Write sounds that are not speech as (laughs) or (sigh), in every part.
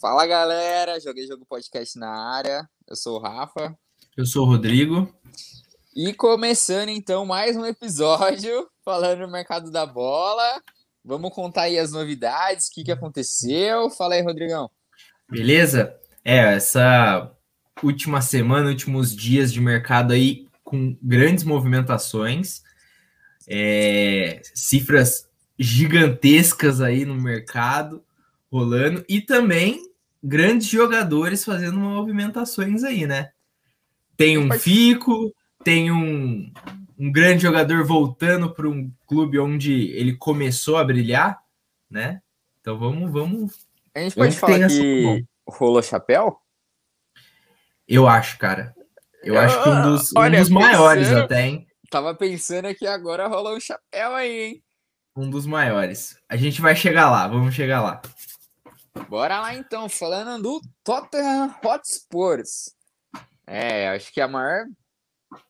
Fala galera, Joguei Jogo Podcast na área. Eu sou o Rafa. Eu sou o Rodrigo. E começando então mais um episódio (laughs) falando do mercado da bola. Vamos contar aí as novidades, o que, que aconteceu. Fala aí, Rodrigão. Beleza? É, essa última semana, últimos dias de mercado aí com grandes movimentações, é, cifras gigantescas aí no mercado rolando e também grandes jogadores fazendo movimentações aí, né? Tem um Fico, tem um, um grande jogador voltando para um clube onde ele começou a brilhar, né? Então vamos, vamos. A gente pode falar que rolou chapéu? Eu acho, cara. Eu acho que um dos, Olha, um dos maiores pensando, até, hein? Tava pensando que agora rolou um chapéu aí, hein? Um dos maiores. A gente vai chegar lá, vamos chegar lá. Bora lá então, falando do Tottenham Hotspurs. É, acho que a maior,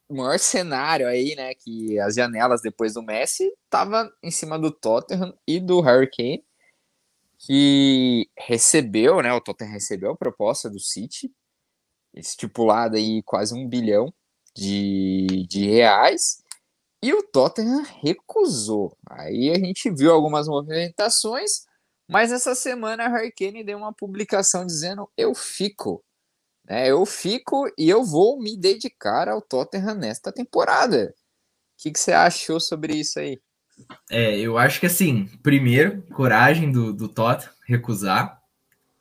maior cenário aí, né, que as janelas depois do Messi tava em cima do Tottenham e do Harry Kane, que recebeu, né, o Tottenham recebeu a proposta do City, estipulada aí quase um bilhão de, de reais, e o Tottenham recusou. Aí a gente viu algumas movimentações, mas essa semana a Harry Kane deu uma publicação dizendo: Eu fico. É, eu fico e eu vou me dedicar ao Tottenham nesta temporada. O que, que você achou sobre isso aí? É, eu acho que assim, primeiro, coragem do, do Tottenham recusar.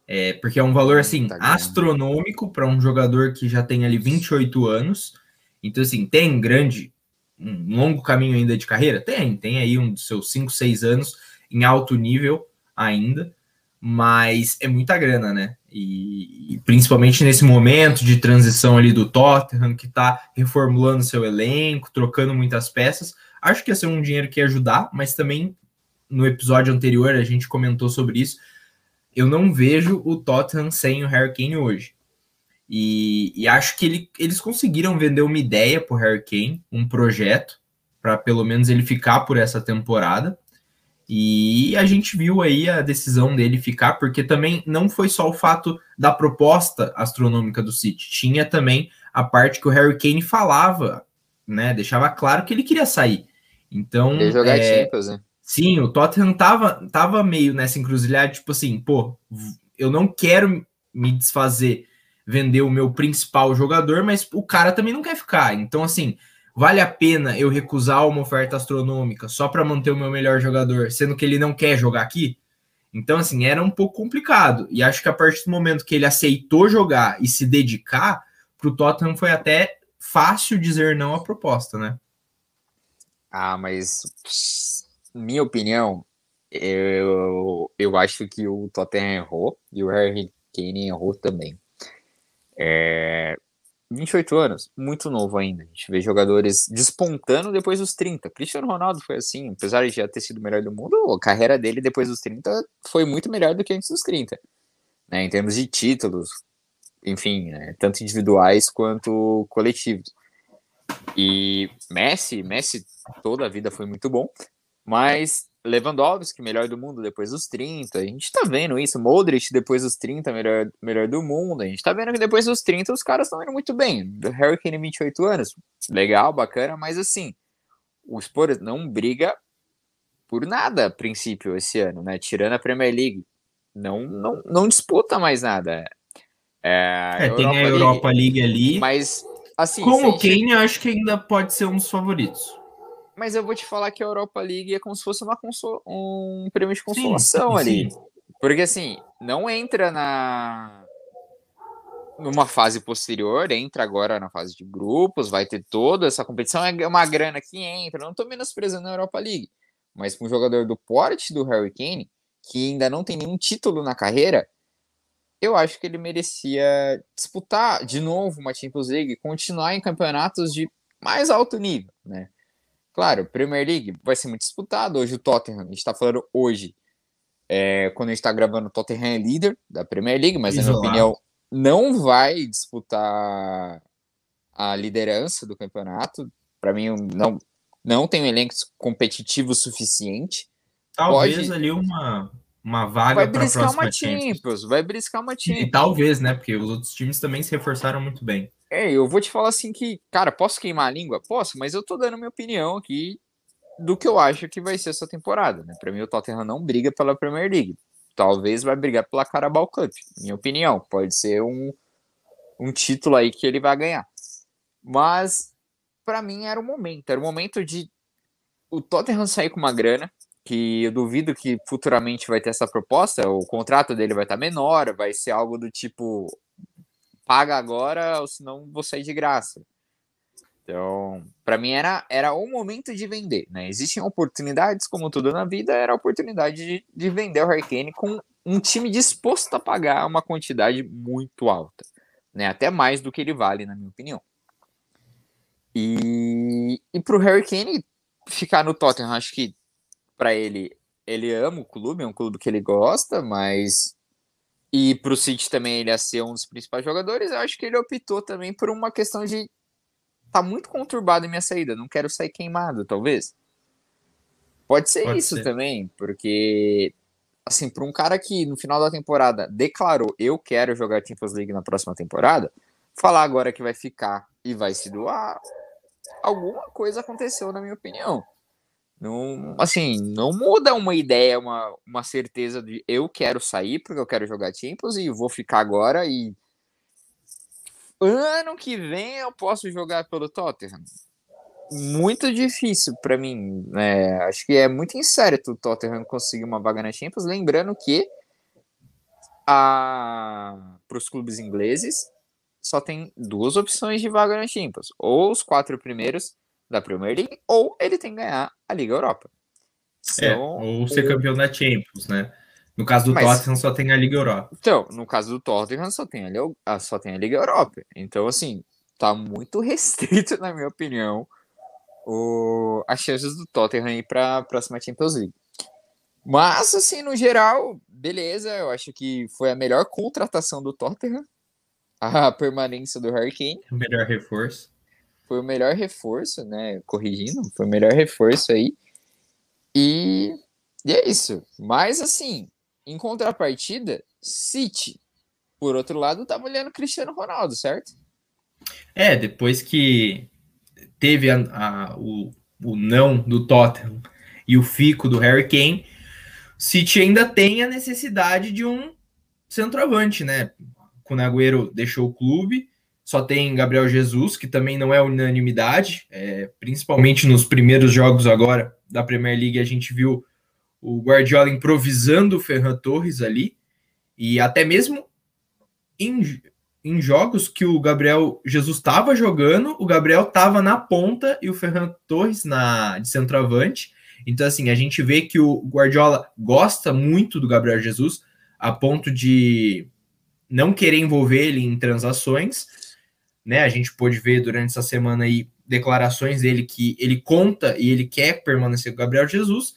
É, porque é um valor assim tá astronômico para um jogador que já tem ali 28 anos. Então, assim, tem grande, um longo caminho ainda de carreira? Tem, tem aí um dos seus 5, 6 anos em alto nível ainda, mas é muita grana, né? E, e, principalmente nesse momento de transição ali do Tottenham, que está reformulando seu elenco, trocando muitas peças, acho que ia ser um dinheiro que ia ajudar, mas também no episódio anterior a gente comentou sobre isso. Eu não vejo o Tottenham sem o Harry Kane hoje. E, e acho que ele, eles conseguiram vender uma ideia para o Harry Kane, um projeto, para pelo menos ele ficar por essa temporada. E a gente viu aí a decisão dele ficar, porque também não foi só o fato da proposta astronômica do City, tinha também a parte que o Harry Kane falava, né? Deixava claro que ele queria sair. Então. Ele jogar é, Champions, né? Sim, o Tottenham tava, tava meio nessa encruzilhada, tipo assim, pô, eu não quero me desfazer, vender o meu principal jogador, mas o cara também não quer ficar. Então, assim, Vale a pena eu recusar uma oferta astronômica só para manter o meu melhor jogador, sendo que ele não quer jogar aqui? Então, assim, era um pouco complicado. E acho que a partir do momento que ele aceitou jogar e se dedicar, para o Tottenham foi até fácil dizer não à proposta, né? Ah, mas minha opinião, eu, eu acho que o Tottenham errou e o Harry Kane errou também. É, 28 anos, muito novo ainda. A gente vê jogadores despontando depois dos 30. Cristiano Ronaldo foi assim, apesar de já ter sido o melhor do mundo, a carreira dele depois dos 30 foi muito melhor do que antes dos 30. Né, em termos de títulos, enfim, né, tanto individuais quanto coletivos. E Messi, Messi toda a vida foi muito bom, mas Lewandowski, melhor do mundo depois dos 30. A gente tá vendo isso. Modric, depois dos 30, melhor, melhor do mundo. A gente tá vendo que depois dos 30 os caras estão indo muito bem. Harry Kane, 28 anos. Legal, bacana, mas assim, o Spurs não briga por nada a princípio esse ano, né? Tirando a Premier League. Não, não, não disputa mais nada. É, é tem a Europa League, League ali. Mas, assim. Com o Kane, eu acho que ainda pode ser um dos favoritos mas eu vou te falar que a Europa League é como se fosse uma um prêmio de consolação sim, ali. Sim. Porque assim, não entra na numa fase posterior, entra agora na fase de grupos, vai ter toda essa competição, é uma grana que entra, não tô menosprezando a Europa League, mas com um jogador do porte do Harry Kane, que ainda não tem nenhum título na carreira, eu acho que ele merecia disputar de novo uma Champions League, continuar em campeonatos de mais alto nível, né? Claro, Premier League vai ser muito disputado. Hoje o Tottenham, a gente está falando hoje, é, quando a gente está gravando, o Tottenham é líder da Premier League, mas Isolado. na minha opinião não vai disputar a liderança do campeonato. Para mim, não, não tem um elenco competitivo suficiente. Talvez Pode... ali uma, uma vaga vai briscar uma Champions, vai briscar uma Champions. E talvez, né? Porque os outros times também se reforçaram muito bem. É, eu vou te falar assim que, cara, posso queimar a língua? Posso, mas eu tô dando minha opinião aqui do que eu acho que vai ser essa temporada, né? Para mim o Tottenham não briga pela Premier League. Talvez vai brigar pela Carabao Cup, minha opinião. Pode ser um, um título aí que ele vai ganhar. Mas para mim era o momento, era o momento de o Tottenham sair com uma grana, que eu duvido que futuramente vai ter essa proposta, o contrato dele vai estar menor, vai ser algo do tipo paga agora, ou senão vou sair de graça. Então, para mim era, era o momento de vender, né? Existem oportunidades, como tudo na vida, era a oportunidade de, de vender o Hurricane com um time disposto a pagar uma quantidade muito alta, né? Até mais do que ele vale, na minha opinião. E, e pro Hurricane ficar no Tottenham, acho que para ele, ele ama o clube, é um clube que ele gosta, mas e pro City também ele ia ser um dos principais jogadores, eu acho que ele optou também por uma questão de tá muito conturbado em minha saída, não quero sair queimado, talvez. Pode ser Pode isso ser. também, porque assim, para um cara que no final da temporada declarou eu quero jogar Champions League na próxima temporada, falar agora que vai ficar e vai se doar, alguma coisa aconteceu na minha opinião. Não, assim, não muda uma ideia, uma, uma certeza de eu quero sair porque eu quero jogar Champions e vou ficar agora e ano que vem eu posso jogar pelo Tottenham. Muito difícil para mim. Né? Acho que é muito incerto o Tottenham conseguir uma vaga na Champions. Lembrando que para os clubes ingleses só tem duas opções de vaga na Champions: ou os quatro primeiros da Premier League, ou ele tem que ganhar a Liga Europa. é, ou ser campeão da Champions, né? No caso do Mas, Tottenham só tem a Liga Europa. Então, no caso do Tottenham só tem a, ah, só tem a Liga Europa. Então, assim, tá muito (laughs) restrito, na minha opinião, o, as chances do Tottenham ir para a próxima Champions League. Mas, assim, no geral, beleza. Eu acho que foi a melhor contratação do Tottenham. A permanência do Hurricane. O melhor reforço. Foi o melhor reforço, né? Corrigindo, foi o melhor reforço aí. E, e é isso. Mas, assim, em contrapartida, City, por outro lado, estava olhando Cristiano Ronaldo, certo? É, depois que teve a, a, o, o não do Tottenham e o fico do Harry Kane, City ainda tem a necessidade de um centroavante, né? O Agüero deixou o clube, só tem Gabriel Jesus, que também não é unanimidade, é, principalmente nos primeiros jogos agora da Premier League, a gente viu o Guardiola improvisando o Ferran Torres ali, e até mesmo em, em jogos que o Gabriel Jesus estava jogando, o Gabriel estava na ponta e o Ferran Torres na de centroavante. Então, assim, a gente vê que o Guardiola gosta muito do Gabriel Jesus, a ponto de não querer envolver ele em transações. Né? A gente pôde ver durante essa semana aí declarações dele que ele conta e ele quer permanecer com o Gabriel Jesus,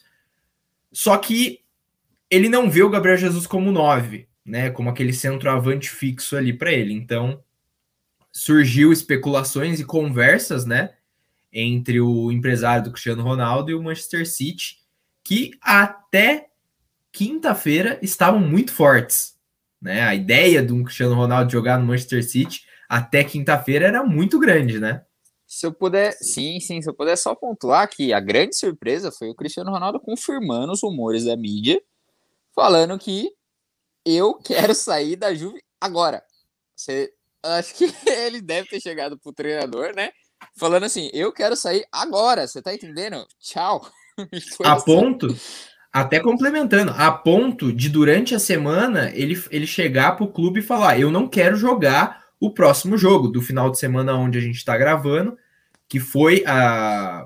só que ele não vê o Gabriel Jesus como nove, né? Como aquele centroavante fixo ali para ele. Então surgiu especulações e conversas, né? Entre o empresário do Cristiano Ronaldo e o Manchester City, que até quinta-feira estavam muito fortes. Né? A ideia de um Cristiano Ronaldo jogar no Manchester City até quinta-feira era muito grande, né? Se eu puder, sim, sim, se eu puder só pontuar que a grande surpresa foi o Cristiano Ronaldo confirmando os rumores da mídia, falando que eu (laughs) quero sair da Juve agora. Você, acho que (laughs) ele deve ter chegado pro treinador, né? Falando assim, eu quero sair agora, você tá entendendo? Tchau. (laughs) a assim. ponto, até complementando, a ponto de durante a semana ele, ele chegar pro clube e falar: eu não quero jogar o próximo jogo do final de semana onde a gente está gravando, que foi a,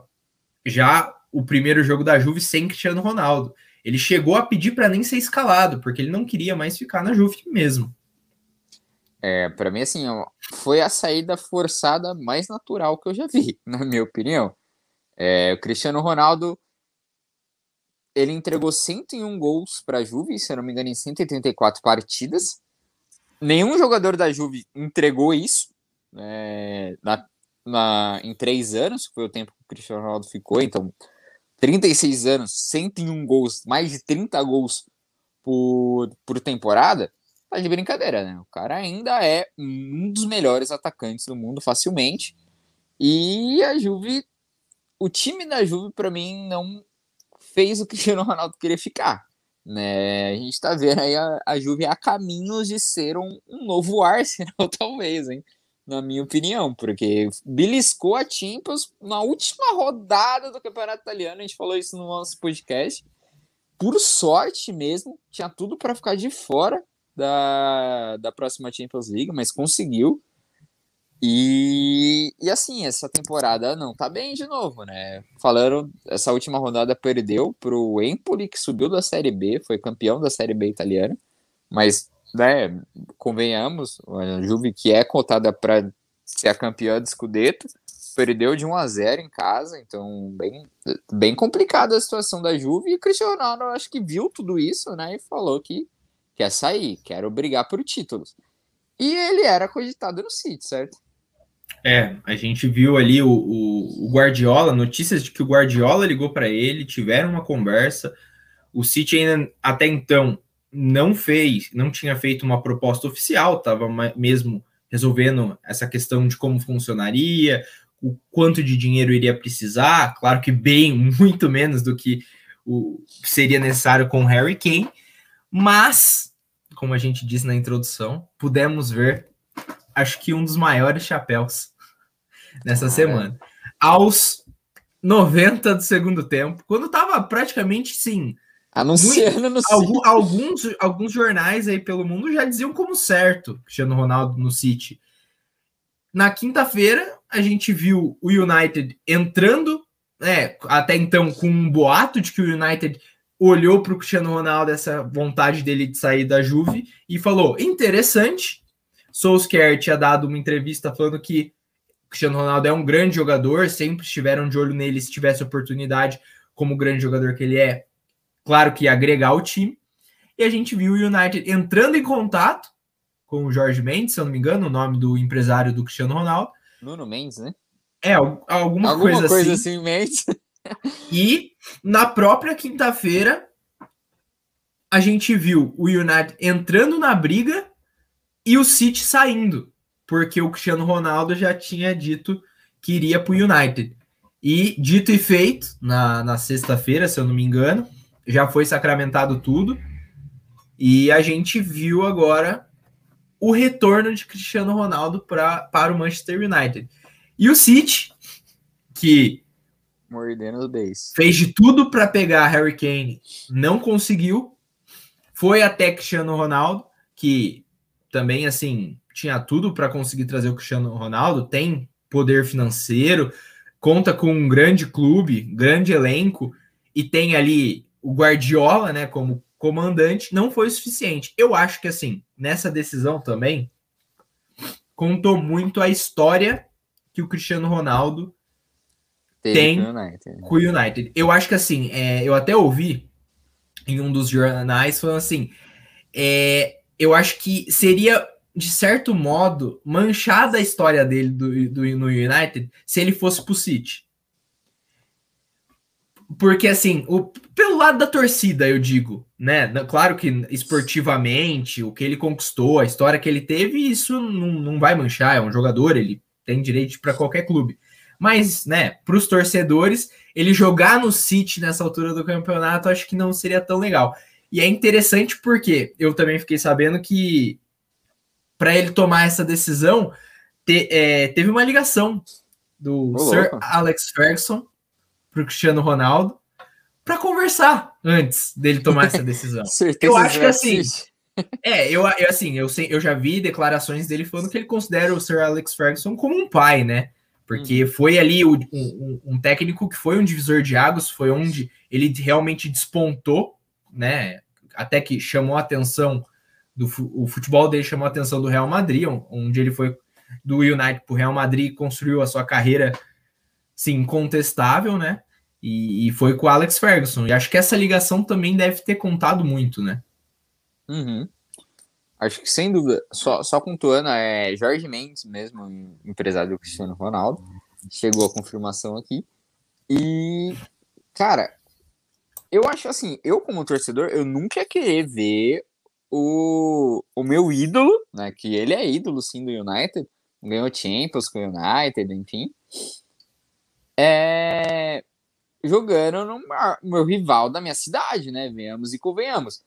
já o primeiro jogo da Juve sem Cristiano Ronaldo. Ele chegou a pedir para nem ser escalado, porque ele não queria mais ficar na Juve mesmo. É, para mim, assim, foi a saída forçada mais natural que eu já vi, (laughs) na minha opinião. É, o Cristiano Ronaldo ele entregou 101 gols para a Juve, se eu não me engano, em 184 partidas. Nenhum jogador da Juve entregou isso é, na, na, em três anos, foi o tempo que o Cristiano Ronaldo ficou, então 36 anos, 101 gols, mais de 30 gols por, por temporada, tá de brincadeira, né? O cara ainda é um dos melhores atacantes do mundo facilmente. E a Juve, o time da Juve, para mim, não fez o Cristiano Ronaldo queria ficar. Né? A gente está vendo aí a, a Juve a caminhos de ser um, um novo (laughs) Arsenal, talvez, hein? na minha opinião, porque beliscou a Champions na última rodada do Campeonato Italiano, a gente falou isso no nosso podcast. Por sorte mesmo, tinha tudo para ficar de fora da, da próxima Champions League, mas conseguiu. E, e assim, essa temporada não tá bem de novo, né? Falaram, essa última rodada perdeu pro Empoli, que subiu da Série B, foi campeão da Série B italiana, mas, né, convenhamos, a Juve que é cotada para ser a campeã de Scudetto, perdeu de 1 a 0 em casa, então bem, bem complicada a situação da Juve, e o Cristiano Ronaldo acho que viu tudo isso, né, e falou que quer sair, quer brigar por títulos. E ele era cogitado no City, certo? É, a gente viu ali o, o, o Guardiola, notícias de que o Guardiola ligou para ele, tiveram uma conversa. O City ainda até então não fez, não tinha feito uma proposta oficial, estava mesmo resolvendo essa questão de como funcionaria, o quanto de dinheiro iria precisar, claro que bem, (laughs) muito menos do que o seria necessário com o Harry Kane, mas, como a gente disse na introdução, pudemos ver acho que um dos maiores chapéus (laughs) nessa ah, semana. É. Aos 90 do segundo tempo, quando tava praticamente sim. Anunciando muito, algum, alguns, alguns jornais aí pelo mundo já diziam como certo Cristiano Ronaldo no City. Na quinta-feira, a gente viu o United entrando, né, até então com um boato de que o United olhou para o Cristiano Ronaldo, essa vontade dele de sair da Juve, e falou: interessante, Solskjaer tinha dado uma entrevista falando que Cristiano Ronaldo é um grande jogador, sempre estiveram de olho nele se tivesse oportunidade, como o grande jogador que ele é, claro que ia agregar o time. E a gente viu o United entrando em contato com o Jorge Mendes, se eu não me engano, o nome do empresário do Cristiano Ronaldo. Nuno Mendes, né? É, alguma, alguma coisa, coisa assim. assim Mendes. (laughs) e na própria quinta-feira, a gente viu o United entrando na briga e o City saindo, porque o Cristiano Ronaldo já tinha dito que iria para o United. E dito e feito, na, na sexta-feira, se eu não me engano, já foi sacramentado tudo. E a gente viu agora o retorno de Cristiano Ronaldo pra, para o Manchester United. E o City, que Mordendo os fez de tudo para pegar Harry Kane, não conseguiu. Foi até Cristiano Ronaldo, que também, assim, tinha tudo para conseguir trazer o Cristiano Ronaldo, tem poder financeiro, conta com um grande clube, grande elenco, e tem ali o Guardiola, né, como comandante, não foi suficiente. Eu acho que, assim, nessa decisão também, contou muito a história que o Cristiano Ronaldo tem com o United. Eu acho que, assim, é, eu até ouvi em um dos jornais falando assim, é, eu acho que seria, de certo modo, manchada a história dele do, do, no United se ele fosse pro City. Porque, assim, o, pelo lado da torcida, eu digo, né? Claro que esportivamente, o que ele conquistou, a história que ele teve, isso não, não vai manchar. É um jogador, ele tem direito para qualquer clube. Mas, né, para os torcedores, ele jogar no City nessa altura do campeonato, acho que não seria tão legal. E é interessante porque eu também fiquei sabendo que para ele tomar essa decisão, te, é, teve uma ligação do Sir louco. Alex Ferguson para o Cristiano Ronaldo para conversar antes dele tomar essa (laughs) decisão. eu acho que assim. (laughs) É, eu, eu assim, eu, sei, eu já vi declarações dele falando que ele considera o Sir Alex Ferguson como um pai, né? Porque hum. foi ali o, um, um técnico que foi um divisor de águas, foi onde ele realmente despontou né? Até que chamou a atenção do o futebol dele chamou a atenção do Real Madrid, onde ele foi do United para o Real Madrid construiu a sua carreira sim incontestável, né? E, e, foi com o Alex Ferguson. E acho que essa ligação também deve ter contado muito, né? Uhum. Acho que sem dúvida, só, só pontuando, é Jorge Mendes mesmo, empresário do Cristiano Ronaldo, chegou a confirmação aqui. E, cara, eu acho assim, eu como torcedor, eu nunca ia querer ver o, o meu ídolo, né? Que ele é ídolo sim do United, ganhou Champions com o United, enfim. É, jogando no meu rival da minha cidade, né? Venhamos e convenhamos.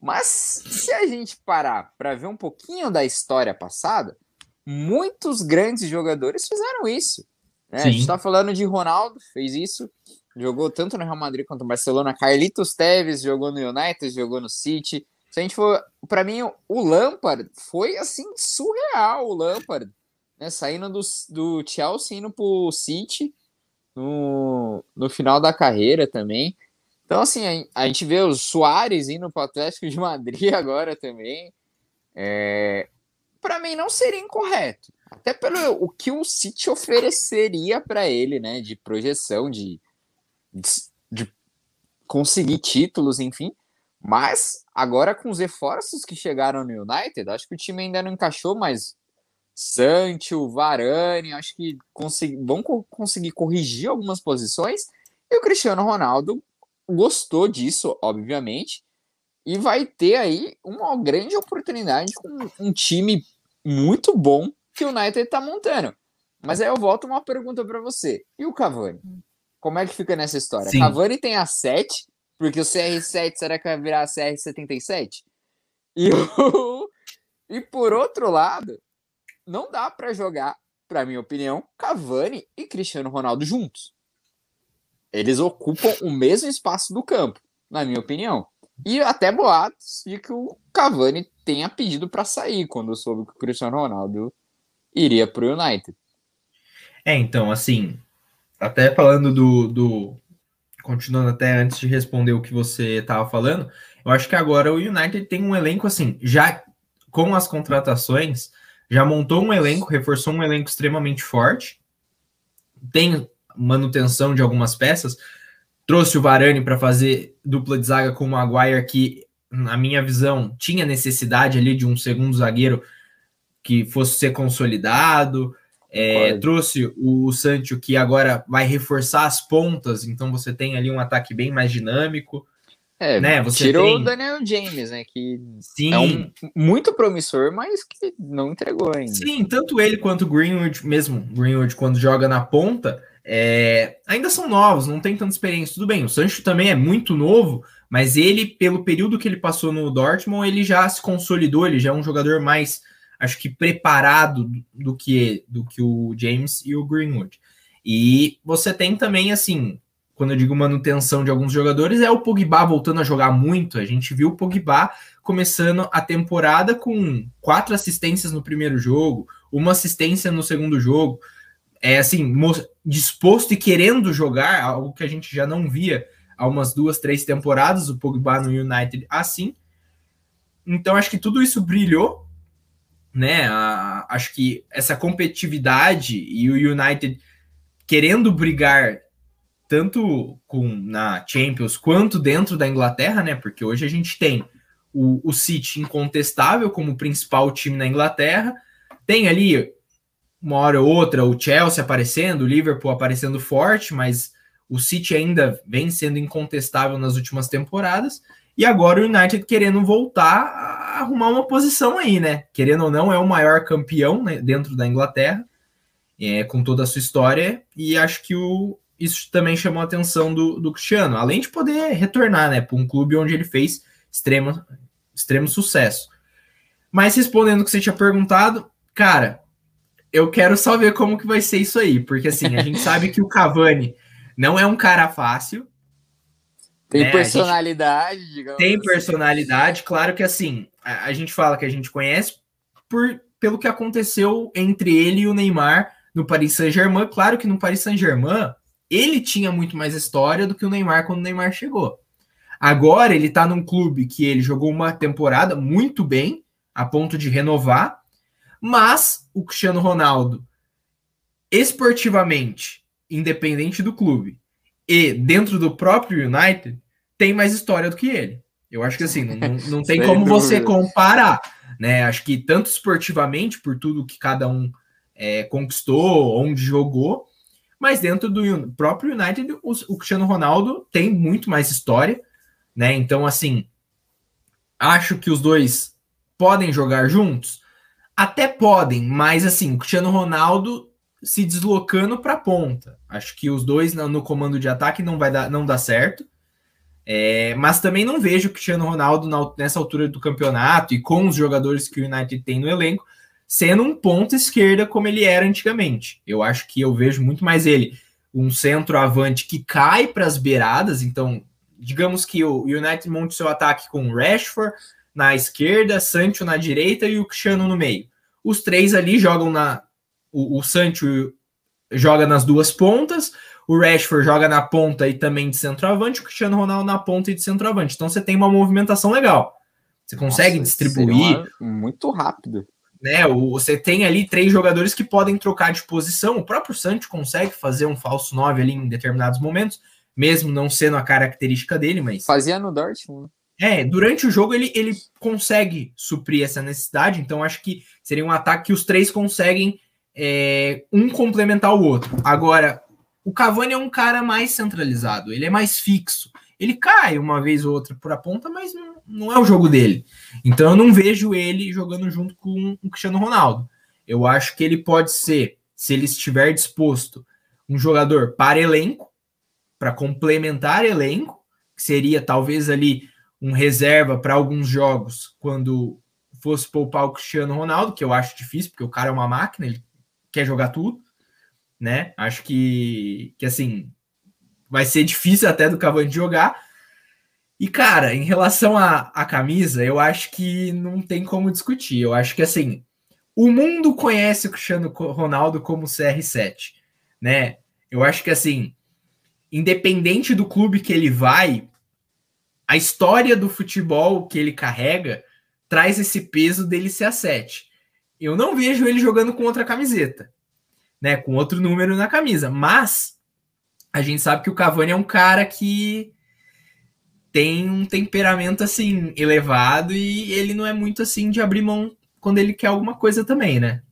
Mas se a gente parar para ver um pouquinho da história passada, muitos grandes jogadores fizeram isso. Né? A gente está falando de Ronaldo, fez isso, jogou tanto no Real Madrid quanto no Barcelona. Carlitos Teves jogou no United, jogou no City. Se a gente for, para mim, o Lampard foi assim surreal. O Lampard, né? Saindo do, do Chelsea indo pro City no, no final da carreira também. Então, assim, a, a gente vê o Soares indo para o Atlético de Madrid (laughs) agora também. É, para mim, não seria incorreto. Até pelo o que o City ofereceria para ele, né? De projeção, de, de, de, conseguir títulos, enfim. Mas agora com os reforços que chegaram no United, acho que o time ainda não encaixou, mas Sancho, Varane, acho que consegui, vão co conseguir corrigir algumas posições. E o Cristiano Ronaldo gostou disso, obviamente, e vai ter aí uma grande oportunidade com um time muito bom que o United está montando. Mas aí eu volto uma pergunta para você. E o Cavani? Como é que fica nessa história? Sim. Cavani tem a 7, porque o CR7 será que vai virar a CR77? E, o... (laughs) e por outro lado, não dá para jogar, para minha opinião, Cavani e Cristiano Ronaldo juntos. Eles ocupam o mesmo espaço do campo, na minha opinião. E até boatos de que o Cavani tenha pedido para sair quando soube que o Cristiano Ronaldo iria para o United. É, então, assim, até falando do, do. Continuando até antes de responder o que você estava falando, eu acho que agora o United tem um elenco assim, já com as contratações, já montou um elenco, reforçou um elenco extremamente forte, tem manutenção de algumas peças, trouxe o Varane para fazer dupla de zaga com o Maguire, que, na minha visão, tinha necessidade ali de um segundo zagueiro que fosse ser consolidado. É, trouxe o Sancho, que agora vai reforçar as pontas, então você tem ali um ataque bem mais dinâmico. É, né? Você tirou tem... o Daniel James, né? Que Sim. é um muito promissor, mas que não entregou ainda. Sim, tanto ele quanto o Greenwood, mesmo Greenwood, quando joga na ponta, é... ainda são novos, não tem tanta experiência. Tudo bem, o Sancho também é muito novo, mas ele, pelo período que ele passou no Dortmund, ele já se consolidou, ele já é um jogador mais, acho que preparado do que, do que o James e o Greenwood. E você tem também, assim, quando eu digo manutenção de alguns jogadores, é o Pogba voltando a jogar muito. A gente viu o Pogba começando a temporada com quatro assistências no primeiro jogo, uma assistência no segundo jogo. É assim, disposto e querendo jogar, algo que a gente já não via há umas duas, três temporadas, o Pogba no United assim. Então acho que tudo isso brilhou, né? A, acho que essa competitividade e o United querendo brigar tanto com na Champions quanto dentro da Inglaterra, né? Porque hoje a gente tem o, o City incontestável como principal time na Inglaterra, tem ali uma hora ou outra o Chelsea aparecendo, o Liverpool aparecendo forte, mas o City ainda vem sendo incontestável nas últimas temporadas. E agora o United querendo voltar a arrumar uma posição aí, né? Querendo ou não, é o maior campeão né, dentro da Inglaterra, é, com toda a sua história. E acho que o, isso também chamou a atenção do, do Cristiano, além de poder retornar né, para um clube onde ele fez extremo, extremo sucesso. Mas respondendo o que você tinha perguntado, cara, eu quero só ver como que vai ser isso aí, porque assim, a gente sabe que o Cavani não é um cara fácil. Tem né? personalidade, digamos. Tem assim. personalidade, claro que assim, a, a, gente fala que a gente conhece por, pelo que aconteceu entre ele e o Neymar no Paris Saint-Germain. Claro que no Paris Saint-Germain ele tinha muito mais história do que o Neymar quando o Neymar chegou. Agora ele tá num clube que ele jogou uma temporada muito bem, a ponto de renovar, mas o Cristiano Ronaldo, esportivamente, independente do clube, e dentro do próprio United, tem mais história do que ele. Eu acho que assim, não, não tem como você comparar, né? Acho que tanto esportivamente, por tudo que cada um é, conquistou, onde jogou, mas dentro do próprio United, o, o Cristiano Ronaldo tem muito mais história, né? Então, assim, acho que os dois podem jogar juntos? Até podem, mas assim, o Cristiano Ronaldo se deslocando para a ponta. Acho que os dois no comando de ataque não vai dar, não dá certo. É, mas também não vejo o Cristiano Ronaldo na, nessa altura do campeonato e com os jogadores que o United tem no elenco sendo um ponto esquerda como ele era antigamente. Eu acho que eu vejo muito mais ele um centroavante que cai para as beiradas, então digamos que o United monte seu ataque com Rashford na esquerda, Sancho na direita e o Cristiano no meio. Os três ali jogam na o, o Sancho joga nas duas pontas, o Rashford joga na ponta e também de centroavante, o Cristiano Ronaldo na ponta e de centroavante. Então você tem uma movimentação legal. Você consegue Nossa, distribuir muito rápido né? Você tem ali três jogadores que podem trocar de posição. O próprio Santos consegue fazer um falso 9 ali em determinados momentos, mesmo não sendo a característica dele, mas. Fazia no Dortmund. É, durante o jogo ele, ele consegue suprir essa necessidade, então acho que seria um ataque que os três conseguem é, um complementar o outro. Agora, o Cavani é um cara mais centralizado, ele é mais fixo. Ele cai uma vez ou outra por a ponta, mas não, não é o jogo dele. Então eu não vejo ele jogando junto com o Cristiano Ronaldo. Eu acho que ele pode ser, se ele estiver disposto, um jogador para elenco, para complementar elenco, que seria talvez ali um reserva para alguns jogos quando fosse poupar o Cristiano Ronaldo, que eu acho difícil, porque o cara é uma máquina, ele quer jogar tudo, né? Acho que, que assim, vai ser difícil até do Cavani jogar, e, cara, em relação à, camisa, eu acho que não tem como discutir. Eu acho que, assim, o mundo conhece o Cristiano Ronaldo como CR7, né? Eu acho que, assim, independente do clube que ele vai, a história do futebol que ele carrega traz esse peso dele ser a 7. Eu não vejo ele jogando com outra camiseta, né? Com outro número na camisa, mas a gente sabe que o Cavani é um cara que tem um temperamento assim elevado e ele não é muito assim de abrir mão quando ele quer alguma coisa também, né?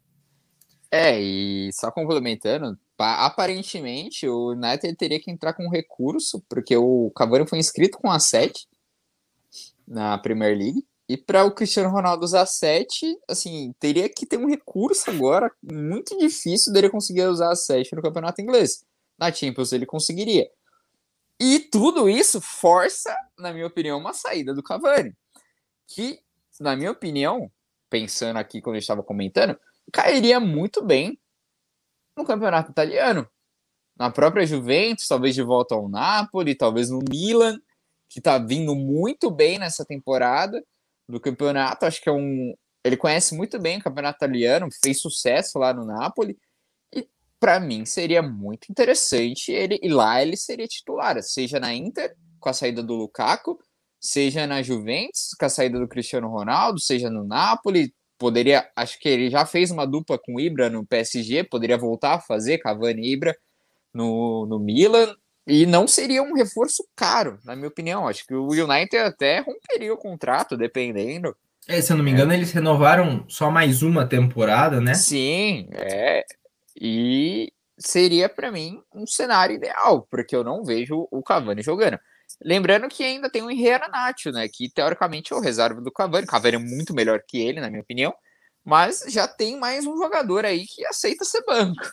É, e só complementando, aparentemente o United teria que entrar com recurso, porque o Cavani foi inscrito com a 7 na Premier League. E para o Cristiano Ronaldo usar 7, assim, teria que ter um recurso agora muito difícil dele conseguir usar a 7 no campeonato inglês. Na Champions ele conseguiria. E tudo isso força, na minha opinião, uma saída do Cavani. Que, na minha opinião, pensando aqui quando eu estava comentando, cairia muito bem no campeonato italiano. Na própria Juventus, talvez de volta ao Napoli, talvez no Milan, que está vindo muito bem nessa temporada do campeonato. Acho que é um. Ele conhece muito bem o campeonato italiano, fez sucesso lá no Napoli para mim seria muito interessante ele e lá ele seria titular, seja na Inter com a saída do Lukaku, seja na Juventus com a saída do Cristiano Ronaldo, seja no Napoli, poderia, acho que ele já fez uma dupla com Ibra no PSG, poderia voltar a fazer Cavani e Ibra no, no Milan e não seria um reforço caro, na minha opinião. Acho que o United até romperia o contrato, dependendo. É, se eu não me engano, é. eles renovaram só mais uma temporada, né? Sim, é. E seria para mim um cenário ideal, porque eu não vejo o Cavani jogando. Lembrando que ainda tem o Herrera Nacho, né? Que teoricamente é o reserva do Cavani. O Cavani é muito melhor que ele, na minha opinião. Mas já tem mais um jogador aí que aceita ser banco.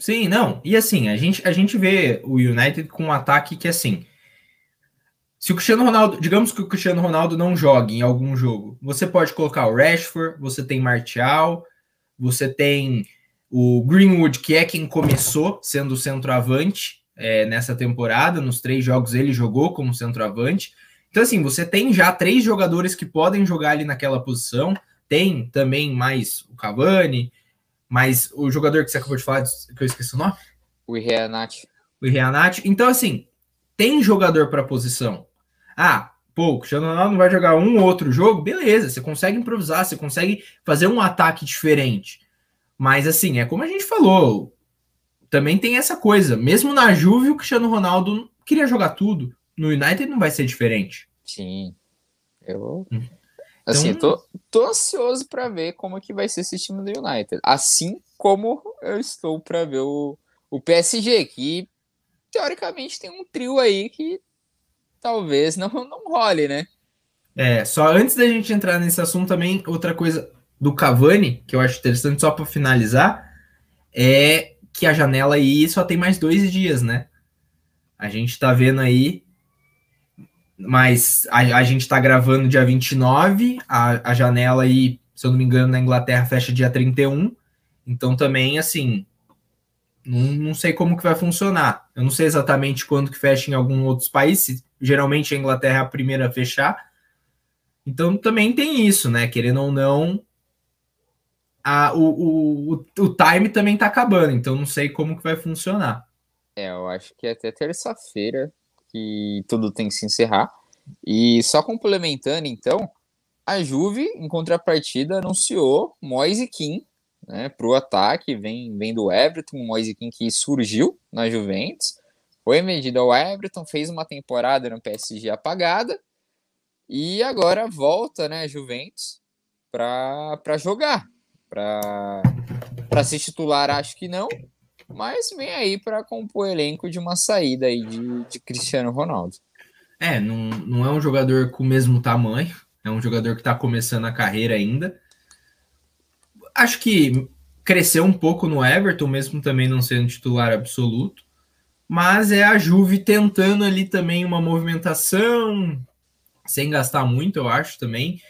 Sim, não. E assim, a gente, a gente vê o United com um ataque que, assim, se o Cristiano Ronaldo, digamos que o Cristiano Ronaldo não jogue em algum jogo, você pode colocar o Rashford, você tem Martial, você tem o Greenwood, que é quem começou sendo centroavante é, nessa temporada, nos três jogos ele jogou como centroavante. Então, assim, você tem já três jogadores que podem jogar ali naquela posição. Tem também mais o Cavani, mais o jogador que você acabou de falar, que eu esqueci o nome? O Reanati. O Reanati. Então, assim, tem jogador para posição. Ah, pô, o Cristiano Ronaldo não vai jogar um ou outro jogo? Beleza, você consegue improvisar, você consegue fazer um ataque diferente. Mas assim, é como a gente falou, também tem essa coisa. Mesmo na Juve, o Cristiano Ronaldo queria jogar tudo. No United não vai ser diferente. Sim. Eu. Assim, então... tô, tô ansioso para ver como que vai ser esse time do United. Assim como eu estou para ver o, o PSG, que teoricamente tem um trio aí que talvez não, não role, né? É, só antes da gente entrar nesse assunto também, outra coisa do Cavani, que eu acho interessante só para finalizar, é que a janela aí só tem mais dois dias, né? A gente tá vendo aí, mas a, a gente tá gravando dia 29, a, a janela aí, se eu não me engano, na Inglaterra fecha dia 31, então também, assim, não, não sei como que vai funcionar. Eu não sei exatamente quando que fecha em alguns outros países, geralmente a Inglaterra é a primeira a fechar, então também tem isso, né? Querendo ou não, a, o, o, o, time também tá acabando, então não sei como que vai funcionar. É, eu acho que é até terça-feira que tudo tem que se encerrar. E só complementando, então, a Juve, em contrapartida, anunciou Moise Kim né, para o ataque, vem, vem do Everton, Moise Kim que surgiu na Juventus, foi medido ao Everton, fez uma temporada no PSG apagada, e agora volta, né, Juventus, para jogar. Para ser titular, acho que não, mas vem aí para compor o elenco de uma saída aí de, de Cristiano Ronaldo. É, não, não é um jogador com o mesmo tamanho, é um jogador que está começando a carreira ainda. Acho que cresceu um pouco no Everton, mesmo também não sendo titular absoluto. Mas é a Juve tentando ali também uma movimentação, sem gastar muito, eu acho também,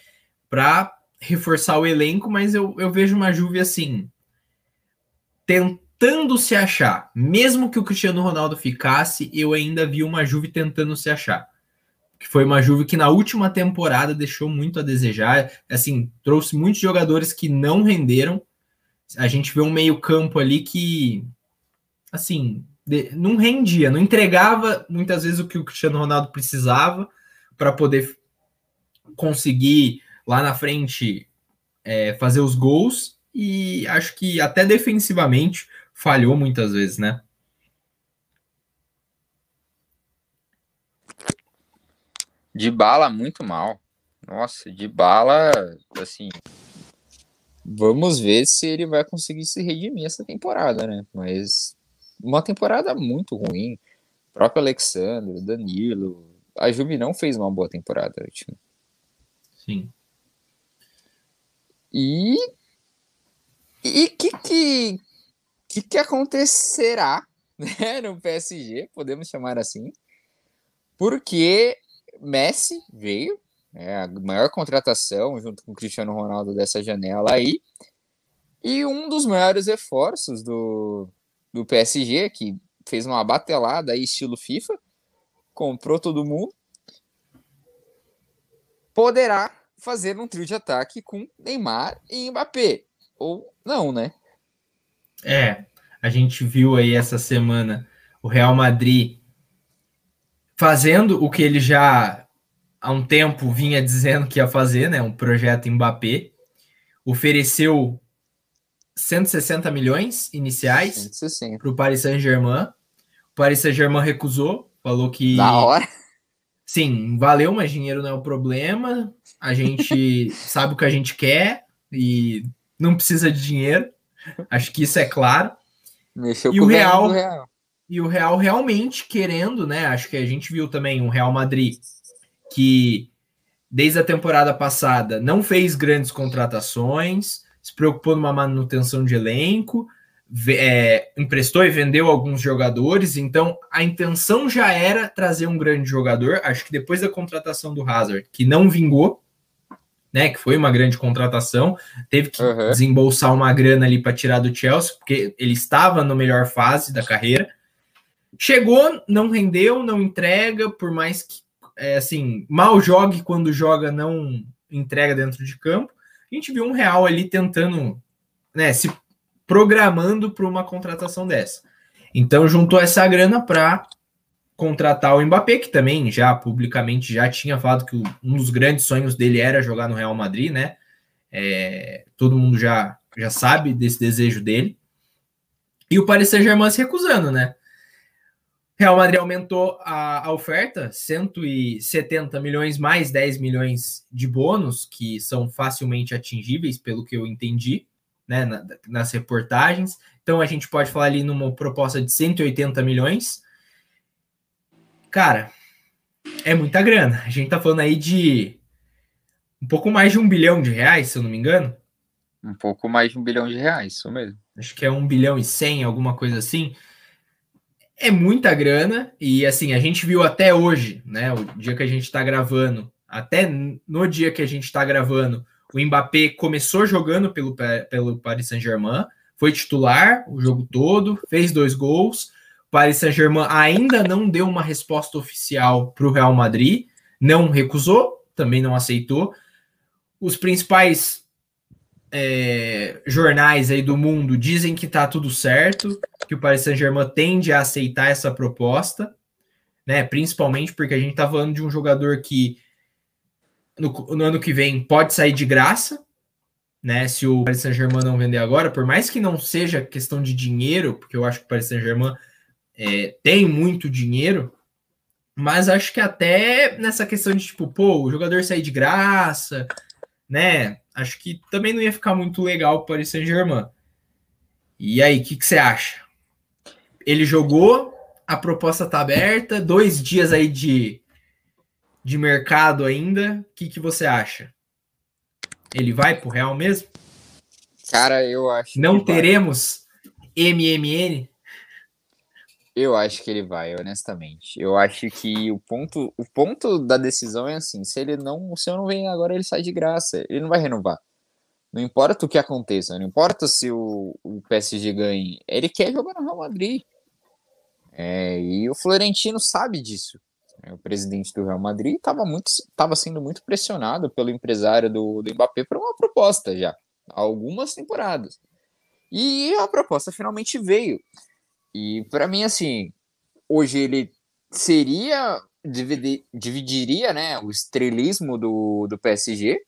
para reforçar o elenco, mas eu, eu vejo uma Juve assim, tentando se achar. Mesmo que o Cristiano Ronaldo ficasse, eu ainda vi uma Juve tentando se achar. Que foi uma Juve que na última temporada deixou muito a desejar, assim, trouxe muitos jogadores que não renderam. A gente vê um meio-campo ali que, assim, não rendia, não entregava muitas vezes o que o Cristiano Ronaldo precisava para poder conseguir lá na frente é, fazer os gols e acho que até defensivamente falhou muitas vezes, né? De bala muito mal. Nossa, de bala, assim. Vamos ver se ele vai conseguir se redimir essa temporada, né? Mas uma temporada muito ruim. O próprio Alexandre, Danilo, a Juve não fez uma boa temporada última. Sim. E e que que que, que acontecerá (laughs) né, no PSG, podemos chamar assim, porque Messi veio, é a maior contratação junto com Cristiano Ronaldo dessa janela aí, e um dos maiores reforços do, do PSG, que fez uma batelada aí estilo FIFA, comprou todo mundo, poderá fazer um trio de ataque com Neymar e Mbappé. Ou não, né? É, a gente viu aí essa semana o Real Madrid fazendo o que ele já há um tempo vinha dizendo que ia fazer, né? Um projeto Mbappé. Ofereceu 160 milhões iniciais para o Paris Saint-Germain. O Paris Saint-Germain recusou, Falou que. Da hora. Sim, valeu, mas dinheiro não é o problema. A gente (laughs) sabe o que a gente quer e não precisa de dinheiro. Acho que isso é claro. Mexeu e o Real, Real, E o Real realmente querendo, né? Acho que a gente viu também um Real Madrid que desde a temporada passada não fez grandes contratações, se preocupou numa manutenção de elenco, é, emprestou e vendeu alguns jogadores, então a intenção já era trazer um grande jogador. Acho que depois da contratação do Hazard, que não vingou, né, que foi uma grande contratação, teve que uhum. desembolsar uma grana ali para tirar do Chelsea, porque ele estava na melhor fase da carreira. Chegou, não rendeu, não entrega, por mais que é, assim, mal jogue quando joga, não entrega dentro de campo. A gente viu um Real ali tentando né, se programando para uma contratação dessa. Então juntou essa grana para contratar o Mbappé, que também já publicamente já tinha falado que um dos grandes sonhos dele era jogar no Real Madrid, né? É, todo mundo já, já sabe desse desejo dele. E o Paris Saint-Germain se recusando, né? Real Madrid aumentou a, a, oferta, 170 milhões mais 10 milhões de bônus, que são facilmente atingíveis, pelo que eu entendi né, nas reportagens. Então a gente pode falar ali numa proposta de 180 milhões. Cara, é muita grana. A gente tá falando aí de um pouco mais de um bilhão de reais, se eu não me engano. Um pouco mais de um bilhão de reais, isso mesmo. Acho que é um bilhão e cem, alguma coisa assim. É muita grana, e assim, a gente viu até hoje, né? O dia que a gente está gravando, até no dia que a gente está gravando, o Mbappé começou jogando pelo, pelo Paris Saint-Germain, foi titular o jogo todo, fez dois gols. Paris Saint-Germain ainda não deu uma resposta oficial para o Real Madrid, não recusou, também não aceitou. Os principais é, jornais aí do mundo dizem que tá tudo certo, que o Paris Saint-Germain tende a aceitar essa proposta, né? Principalmente porque a gente tá falando de um jogador que no, no ano que vem pode sair de graça, né? Se o Paris Saint-Germain não vender agora, por mais que não seja questão de dinheiro, porque eu acho que o Paris Saint-Germain é, tem muito dinheiro, mas acho que até nessa questão de tipo, pô, o jogador sair de graça, né? Acho que também não ia ficar muito legal para o Paris Saint-Germain. E aí, o que, que você acha? Ele jogou, a proposta tá aberta, dois dias aí de, de mercado ainda. O que, que você acha? Ele vai pro Real mesmo? Cara, eu acho. Não teremos vai. MMN? Eu acho que ele vai, honestamente. Eu acho que o ponto, o ponto da decisão é assim: se ele não, se eu não vem agora, ele sai de graça. Ele não vai renovar. Não importa o que aconteça, não importa se o, o PSG ganhe, ele quer jogar no Real Madrid. É, e o Florentino sabe disso. O presidente do Real Madrid estava muito, estava sendo muito pressionado pelo empresário do, do Mbappé para uma proposta já, há algumas temporadas. E a proposta finalmente veio. E para mim, assim, hoje ele seria, dividir, dividiria né, o estrelismo do, do PSG,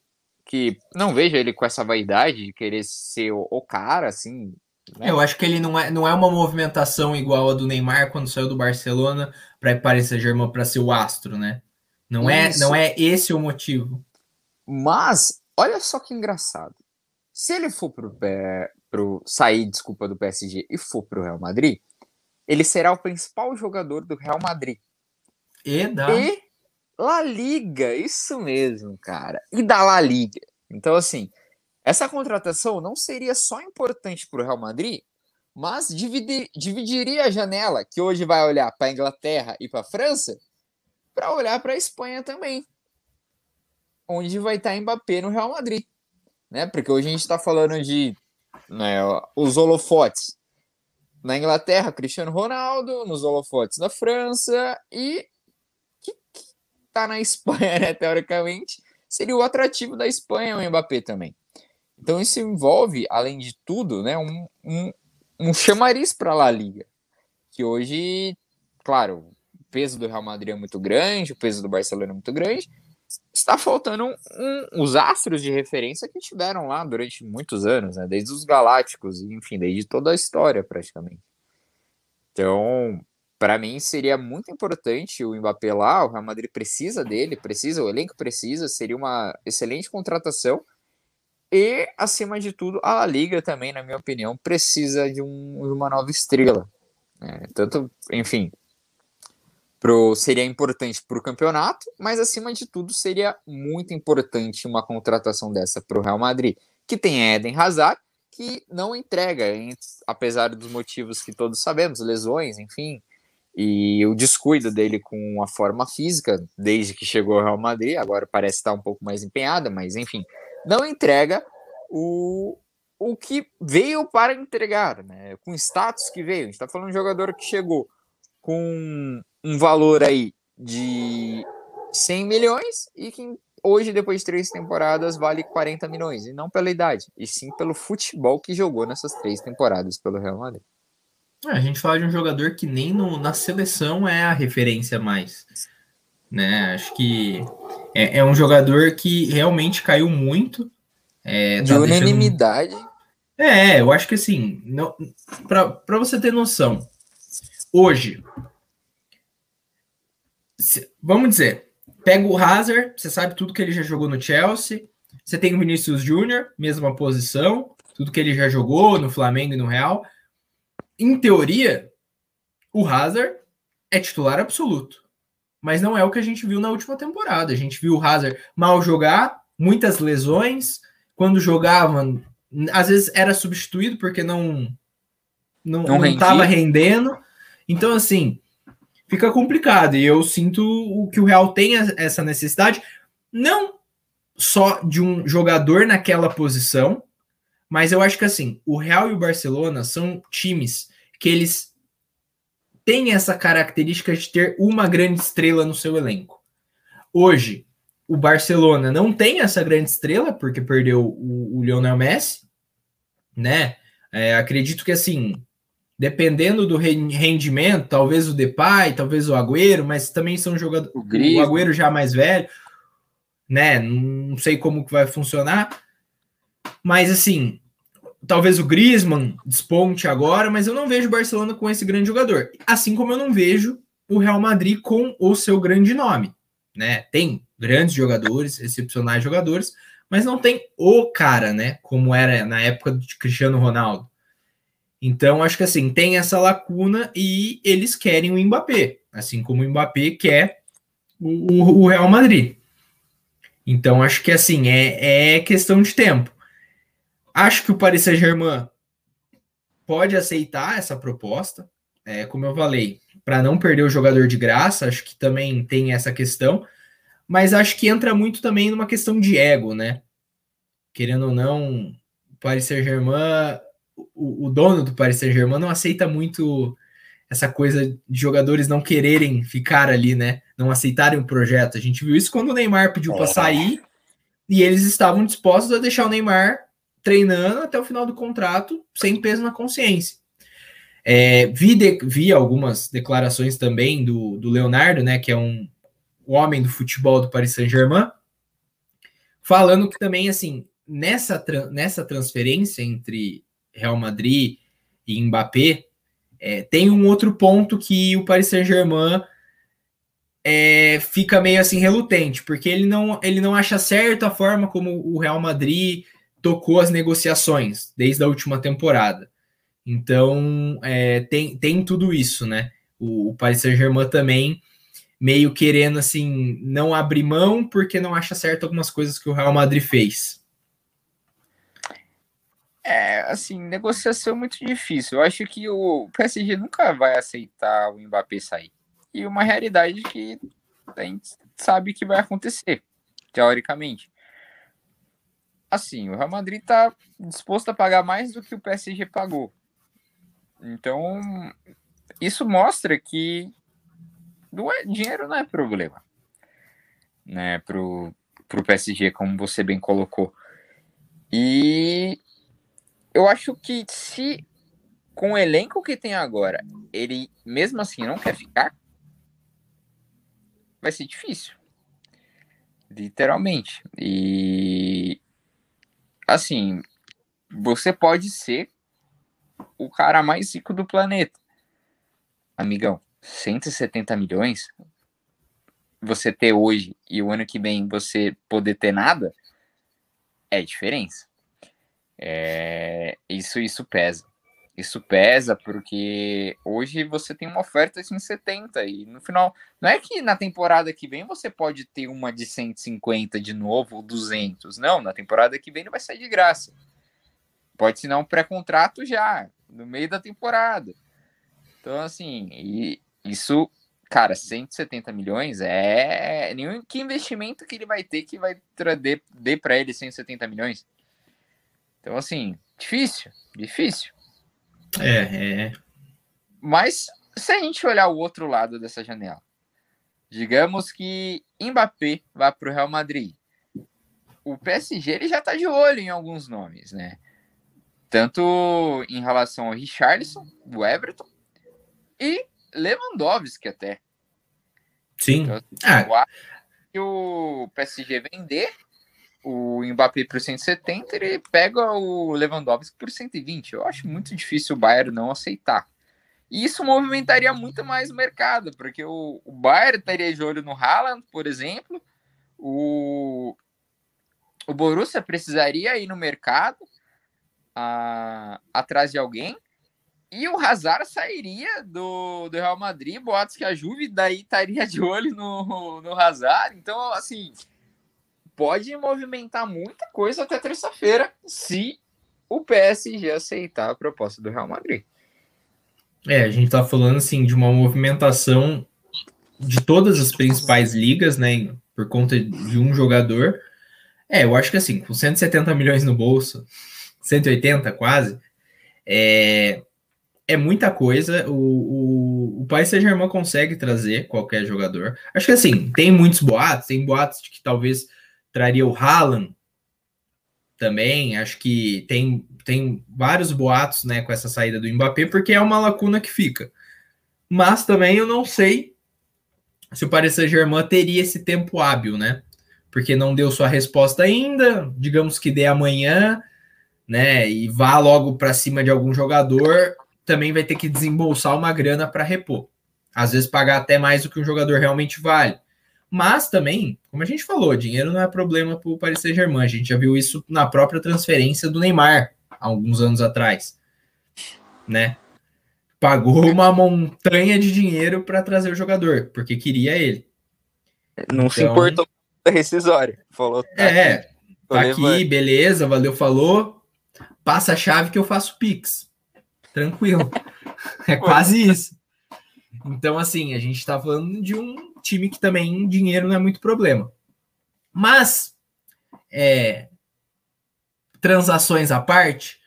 que não vejo ele com essa vaidade de querer ser o, o cara, assim. Né? Eu acho que ele não é, não é uma movimentação igual a do Neymar quando saiu do Barcelona para Paris Saint-Germain para ser o astro, né? Não é, não é esse o motivo. Mas, olha só que engraçado. Se ele for pro, pro sair, desculpa, do PSG e for pro Real Madrid, ele será o principal jogador do Real Madrid. E da e La Liga, isso mesmo, cara. E da La Liga. Então, assim, essa contratação não seria só importante para o Real Madrid, mas dividir, dividiria a janela, que hoje vai olhar para a Inglaterra e para a França, para olhar para a Espanha também, onde vai estar tá Mbappé no Real Madrid. Né? Porque hoje a gente está falando de né, os holofotes na Inglaterra, Cristiano Ronaldo, nos holofotes da França e que, que tá na (laughs) Espanha, né, teoricamente, seria o atrativo da Espanha o Mbappé também. Então isso envolve, além de tudo, né, um, um, um chamariz para a La Liga, que hoje, claro, o peso do Real Madrid é muito grande, o peso do Barcelona é muito grande, está faltando um, um, os astros de referência que tiveram lá durante muitos anos, né? desde os Galácticos, enfim, desde toda a história praticamente. Então, para mim seria muito importante o Mbappé lá, o Real Madrid precisa dele, precisa, o elenco precisa, seria uma excelente contratação. E, acima de tudo, a Liga também, na minha opinião, precisa de, um, de uma nova estrela. Né? Tanto, enfim, pro, seria importante para o campeonato, mas acima de tudo seria muito importante uma contratação dessa para o Real Madrid, que tem Eden Hazard, que não entrega, apesar dos motivos que todos sabemos, lesões, enfim, e o descuido dele com a forma física desde que chegou ao Real Madrid, agora parece estar um pouco mais empenhada, mas enfim, não entrega o, o que veio para entregar, né? com status que veio. A gente está falando de um jogador que chegou com um valor aí de 100 milhões e que hoje, depois de três temporadas, vale 40 milhões. E não pela idade, e sim pelo futebol que jogou nessas três temporadas pelo Real Madrid. É, a gente fala de um jogador que nem no, na seleção é a referência mais. Né? Acho que é, é um jogador que realmente caiu muito. É, de tá unanimidade. Deixando... É, eu acho que assim, para você ter noção, hoje, vamos dizer, pega o Hazard, você sabe tudo que ele já jogou no Chelsea. Você tem o Vinícius Júnior, mesma posição. tudo que ele já jogou no Flamengo e no Real, em teoria, o Hazard é titular absoluto. Mas não é o que a gente viu na última temporada. A gente viu o Hazard mal jogar, muitas lesões. Quando jogava, às vezes era substituído porque não não estava rendendo. Então, assim, fica complicado. E eu sinto o que o Real tem essa necessidade, não só de um jogador naquela posição, mas eu acho que assim, o Real e o Barcelona são times que eles têm essa característica de ter uma grande estrela no seu elenco. Hoje, o Barcelona não tem essa grande estrela, porque perdeu o, o Lionel Messi, né? É, acredito que assim, dependendo do rendimento, talvez o Depay, talvez o Agüero, mas também são jogadores. O, o Agüero já mais velho, né? Não sei como que vai funcionar. Mas assim, talvez o Griezmann desponte agora, mas eu não vejo o Barcelona com esse grande jogador. Assim como eu não vejo o Real Madrid com o seu grande nome, né? Tem grandes jogadores, excepcionais jogadores, mas não tem o cara, né? Como era na época de Cristiano Ronaldo. Então, acho que assim, tem essa lacuna e eles querem o Mbappé, assim como o Mbappé quer o, o Real Madrid. Então, acho que assim, é, é questão de tempo. Acho que o Paris Saint-Germain pode aceitar essa proposta. É, como eu falei, para não perder o jogador de graça, acho que também tem essa questão. Mas acho que entra muito também numa questão de ego, né? Querendo ou não, o Paris Saint-Germain, o, o, dono do Paris Saint-Germain não aceita muito essa coisa de jogadores não quererem ficar ali, né? Não aceitarem o projeto. A gente viu isso quando o Neymar pediu para sair e eles estavam dispostos a deixar o Neymar treinando até o final do contrato sem peso na consciência. É, vi, de, vi algumas declarações também do, do Leonardo, né, que é um, um homem do futebol do Paris Saint-Germain, falando que também, assim, nessa, nessa transferência entre Real Madrid e Mbappé, é, tem um outro ponto que o Paris Saint-Germain é, fica meio assim relutante, porque ele não, ele não acha certo a forma como o Real Madrid tocou as negociações desde a última temporada. Então, é, tem, tem tudo isso, né? O, o Paris Saint-Germain também meio querendo, assim, não abrir mão porque não acha certo algumas coisas que o Real Madrid fez. É, assim, negociação é muito difícil. Eu acho que o PSG nunca vai aceitar o Mbappé sair. E uma realidade que a gente sabe que vai acontecer, teoricamente assim, o Real Madrid está disposto a pagar mais do que o PSG pagou. Então, isso mostra que não é, dinheiro não é problema, né, pro, pro PSG, como você bem colocou. E eu acho que se com o elenco que tem agora, ele mesmo assim não quer ficar, vai ser difícil. Literalmente. E assim, você pode ser o cara mais rico do planeta. Amigão, 170 milhões, você ter hoje e o ano que vem você poder ter nada, é diferença. É, isso, isso pesa. Isso pesa porque hoje você tem uma oferta de 170 e no final, não é que na temporada que vem você pode ter uma de 150 de novo ou 200. Não, na temporada que vem não vai sair de graça. Pode ser um pré-contrato já, no meio da temporada. Então, assim, e isso, cara, 170 milhões é nenhum que investimento que ele vai ter que vai dê, dê para ele 170 milhões. Então, assim, difícil, difícil. É, é. Mas se a gente olhar o outro lado dessa janela, digamos que Mbappé vá para o Real Madrid. O PSG ele já está de olho em alguns nomes, né? Tanto em relação ao Richarlison, do Everton, e Lewandowski até. Sim. Então, ah. Acho que o PSG vender o Mbappé por 170, ele pega o Lewandowski por 120. Eu acho muito difícil o Bayern não aceitar. E isso movimentaria muito mais o mercado, porque o, o Bayern estaria de olho no Haaland, por exemplo. O, o Borussia precisaria ir no mercado. a, atrás de alguém. E o Hazard sairia do, do Real Madrid, boatos que a Juve daí estaria de olho no, no Hazard. Então, assim, pode movimentar muita coisa até terça-feira, se o PSG aceitar a proposta do Real Madrid. É, a gente tá falando assim de uma movimentação de todas as principais ligas, né, por conta de um jogador. É, eu acho que assim, com 170 milhões no bolso, 180 quase, é, é muita coisa. O, o, o Paris Saint-Germain consegue trazer qualquer jogador. Acho que assim, tem muitos boatos, tem boatos de que talvez traria o Haaland também. Acho que tem, tem vários boatos né, com essa saída do Mbappé, porque é uma lacuna que fica. Mas também eu não sei se o Paris Saint-Germain teria esse tempo hábil, né? Porque não deu sua resposta ainda, digamos que dê amanhã, né? E vá logo para cima de algum jogador, também vai ter que desembolsar uma grana para repor. Às vezes pagar até mais do que um jogador realmente vale. Mas também, como a gente falou, dinheiro não é problema para o Paris Saint-Germain. A gente já viu isso na própria transferência do Neymar, há alguns anos atrás. Né? Pagou uma montanha de dinheiro para trazer o jogador, porque queria ele. Não então, se importou da rescisória. Falou, tá é, aqui, tá aqui, beleza, valeu, falou. Passa a chave que eu faço Pix. Tranquilo. (laughs) é quase isso. Então, assim, a gente está falando de um time que também dinheiro não é muito problema. Mas, é, transações à parte,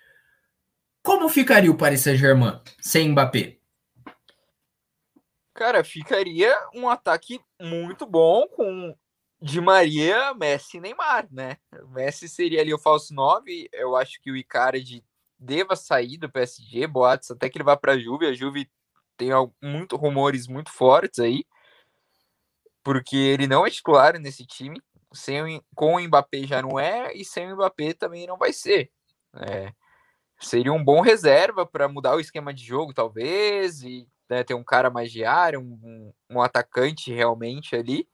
como ficaria o Paris Saint-Germain sem Mbappé? Cara, ficaria um ataque muito bom com Di Maria, Messi e Neymar, né? Messi seria ali o falso 9. Eu acho que o Icardi deva sair do PSG, boatos até que ele vá para a Juve. A Juve tem muito rumores muito fortes aí porque ele não é titular nesse time. Sem, com o Mbappé já não é, e sem o Mbappé também não vai ser. É, seria um bom reserva para mudar o esquema de jogo, talvez, e né, ter um cara mais de área, um, um, atacante realmente ali.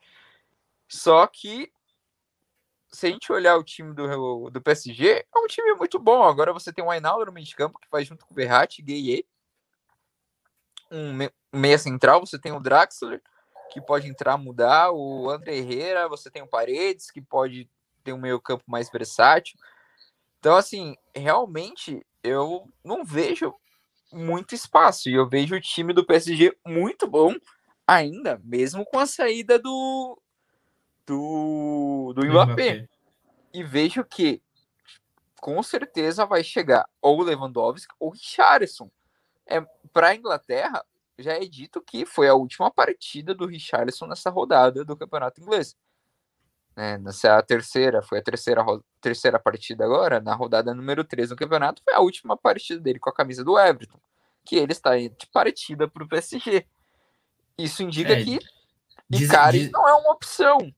Só que, se a gente olhar o time do, do PSG, é um time muito bom. Agora você tem o Ainaldo no meio de campo, que faz junto com o Verratti, Gueye. Um meia central, você tem o Draxler, que pode entrar, mudar. O André Herrera, você tem o Paredes, que pode ter um meio-campo mais versátil. Então, assim, realmente eu não vejo muito espaço. E eu vejo o time do PSG muito bom ainda, mesmo com a saída do do, do Mbappé. E vejo que com certeza vai chegar ou o Lewandowski ou Richarlison. É, Para a Inglaterra, já é dito que foi a última partida do Richarlison nessa rodada do Campeonato Inglês. É, nessa é a terceira, foi a terceira, terceira partida agora, na rodada número 3 do campeonato, foi a última partida dele com a camisa do Everton, que ele está de partida para o PSG. Isso indica é, que Icardi não é uma opção.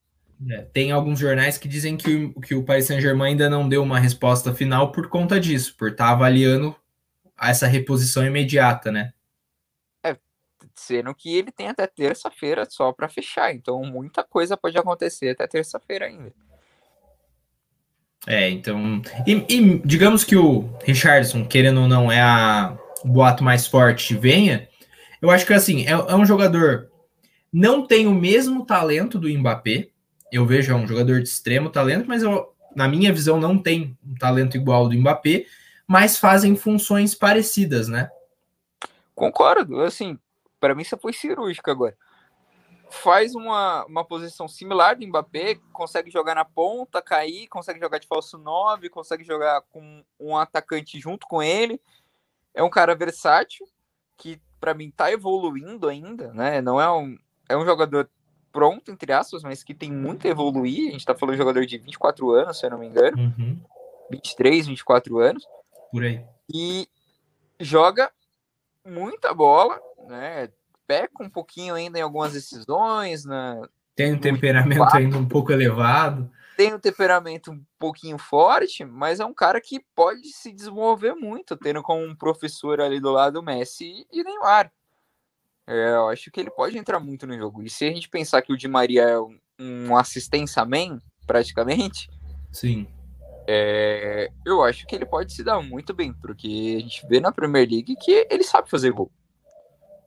É, tem alguns jornais que dizem que, o, que o Paris Saint-Germain ainda não deu uma resposta final por conta disso, por estar tá avaliando essa reposição imediata, né? Sendo que ele tem até terça-feira só para fechar. Então, muita coisa pode acontecer até terça-feira ainda. É, então. E, e, digamos que o Richardson, querendo ou não, é a o boato mais forte venha. Eu acho que assim, é, é um jogador. Não tem o mesmo talento do Mbappé. Eu vejo é um jogador de extremo talento, mas eu, na minha visão não tem um talento igual ao do Mbappé, mas fazem funções parecidas, né? Concordo, assim, para mim, isso foi cirúrgico agora. Faz uma, uma posição similar do Mbappé, consegue jogar na ponta, cair, consegue jogar de falso 9, consegue jogar com um atacante junto com ele. É um cara versátil, que para mim tá evoluindo ainda, né? Não é um, é um jogador pronto, entre aspas, mas que tem muito a evoluir. A gente tá falando de jogador de 24 anos, se eu não me engano. Uhum. 23, 24 anos. Por aí. E joga muita bola, né? Peca um pouquinho ainda em algumas decisões, né? Tem um temperamento ainda um pouco elevado. Tem um temperamento um pouquinho forte, mas é um cara que pode se desenvolver muito, tendo como um professor ali do lado Messi e Neymar. É, eu acho que ele pode entrar muito no jogo. E se a gente pensar que o Di Maria é um, um assistência man, praticamente. Sim. É, eu acho que ele pode se dar muito bem, porque a gente vê na Premier League que ele sabe fazer gol.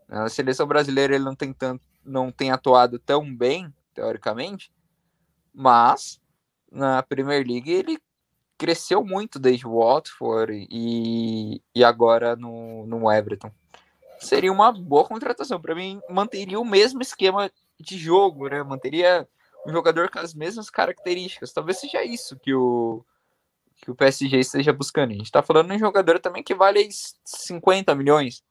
Na seleção brasileira ele não tem tanto, não tem atuado tão bem, teoricamente, mas na Premier League ele cresceu muito desde o Watford e, e agora no, no Everton. Seria uma boa contratação. Para mim, manteria o mesmo esquema de jogo, né? Manteria um jogador com as mesmas características. Talvez seja isso que o, que o PSG esteja buscando. A gente está falando de um jogador também que vale 50 milhões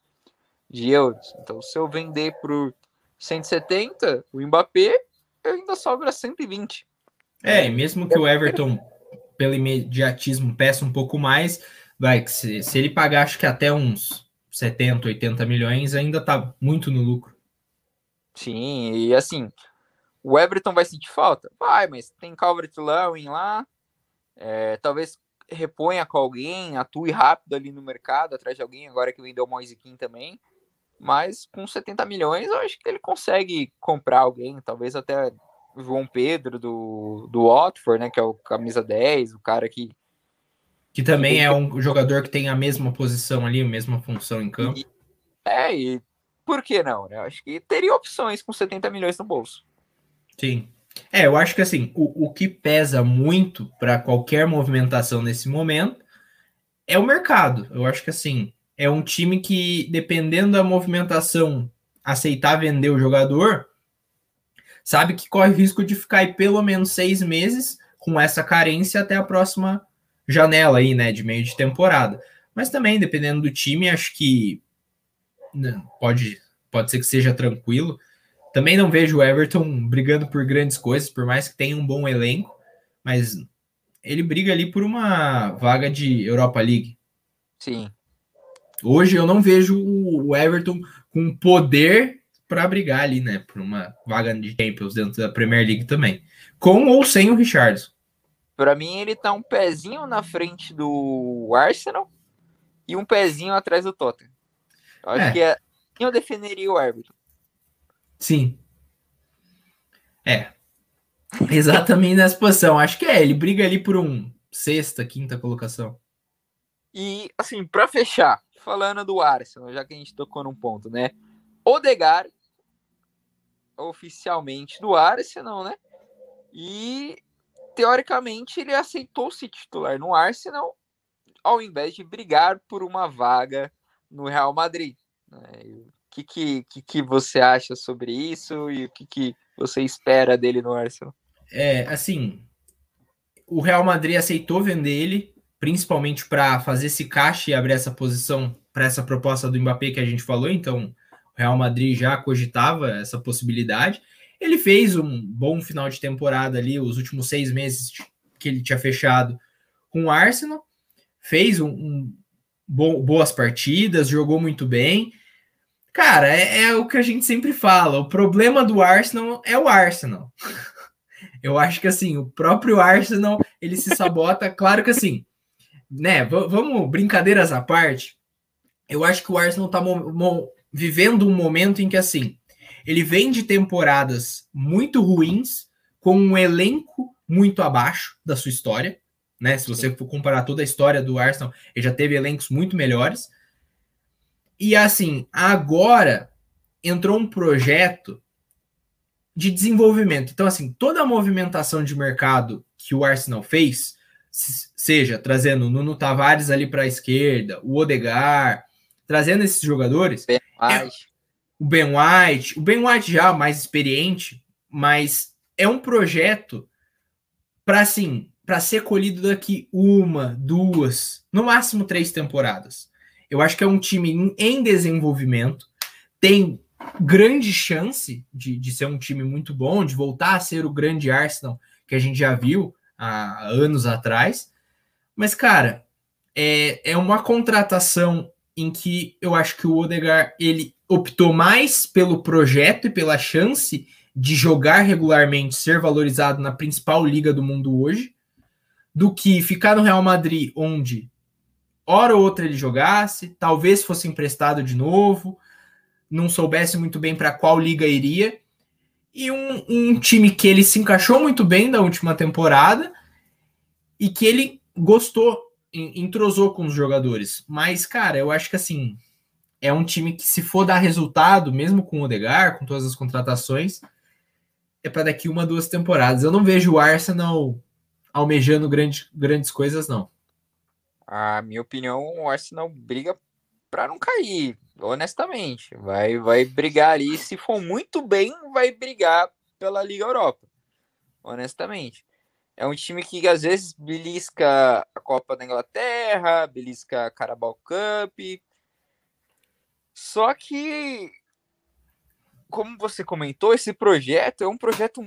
de euros. Então, se eu vender por 170, o Mbappé ainda sobra 120. É, e mesmo que o Everton, pelo imediatismo, peça um pouco mais, vai se, se ele pagar, acho que até uns 70, 80 milhões, ainda tá muito no lucro. Sim, e assim, o Everton vai sentir falta? Vai, mas tem Calvert-Lewin lá, é, talvez reponha com alguém, atue rápido ali no mercado, atrás de alguém, agora que vendeu o Moise também. Mas com 70 milhões, eu acho que ele consegue comprar alguém, talvez até o João Pedro do, do Watford, né? Que é o camisa 10, o cara que. Que também é um jogador que tem a mesma posição ali, a mesma função em campo. E, é, e por que não? Né? Eu acho que teria opções com 70 milhões no bolso. Sim. É, eu acho que assim, o, o que pesa muito para qualquer movimentação nesse momento é o mercado. Eu acho que assim, é um time que, dependendo da movimentação, aceitar vender o jogador, sabe que corre risco de ficar aí pelo menos seis meses com essa carência até a próxima janela aí, né, de meio de temporada. Mas também, dependendo do time, acho que né, pode, pode ser que seja tranquilo. Também não vejo o Everton brigando por grandes coisas, por mais que tenha um bom elenco, mas ele briga ali por uma vaga de Europa League. Sim. Hoje eu não vejo o Everton com poder para brigar ali, né, por uma vaga de Champions dentro da Premier League também, com ou sem o Richardson. Para mim ele tá um pezinho na frente do Arsenal e um pezinho atrás do Tottenham. Eu acho é. que é, eu defenderia o Everton. Sim. É. Exatamente nessa posição. Acho que é. Ele briga ali por um sexta, quinta colocação. E, assim, para fechar, falando do Arsenal, já que a gente tocou num ponto, né? Odegar, oficialmente do Arsenal, né? E, teoricamente, ele aceitou se titular no Arsenal ao invés de brigar por uma vaga no Real Madrid. Né? Que, que, que, que você acha sobre isso e o que, que você espera dele no Arsenal? É, assim, o Real Madrid aceitou vender ele, principalmente para fazer esse caixa e abrir essa posição para essa proposta do Mbappé que a gente falou. Então, o Real Madrid já cogitava essa possibilidade. Ele fez um bom final de temporada ali, os últimos seis meses que ele tinha fechado com o Arsenal. Fez um, um bo boas partidas, jogou muito bem. Cara, é, é, o que a gente sempre fala. O problema do Arsenal é o Arsenal. Eu acho que assim, o próprio Arsenal ele se sabota. Claro que assim, né? Vamos brincadeiras à parte. Eu acho que o Arsenal tá vivendo um momento em que assim ele vem de temporadas muito ruins com um elenco muito abaixo da sua história, né? Se você for comparar toda a história do Arsenal, ele já teve elencos muito melhores. E assim, agora entrou um projeto de desenvolvimento. Então, assim, toda a movimentação de mercado que o Arsenal fez, seja trazendo o Nuno Tavares ali para a esquerda, o Odegar, trazendo esses jogadores. Ben é, o Ben White, o Ben White já mais experiente, mas é um projeto para assim, para ser colhido daqui uma, duas, no máximo três temporadas. Eu acho que é um time em desenvolvimento, tem grande chance de, de ser um time muito bom, de voltar a ser o grande Arsenal que a gente já viu há anos atrás. Mas, cara, é, é uma contratação em que eu acho que o Odegar ele optou mais pelo projeto e pela chance de jogar regularmente, ser valorizado na principal liga do mundo hoje, do que ficar no Real Madrid, onde hora ou outra ele jogasse, talvez fosse emprestado de novo, não soubesse muito bem para qual liga iria. E um, um, time que ele se encaixou muito bem da última temporada e que ele gostou, entrosou com os jogadores. Mas, cara, eu acho que assim, é um time que, se for dar resultado, mesmo com o Odegar, com todas as contratações, é para daqui uma, duas temporadas. Eu não vejo o Arsenal almejando grande, grandes coisas, não. A minha opinião, o Arsenal briga para não cair, honestamente. Vai, vai brigar ali. Se for muito bem, vai brigar pela Liga Europa. Honestamente. É um time que às vezes belisca a Copa da Inglaterra, belisca a Carabao Cup. Só que, como você comentou, esse projeto é um projeto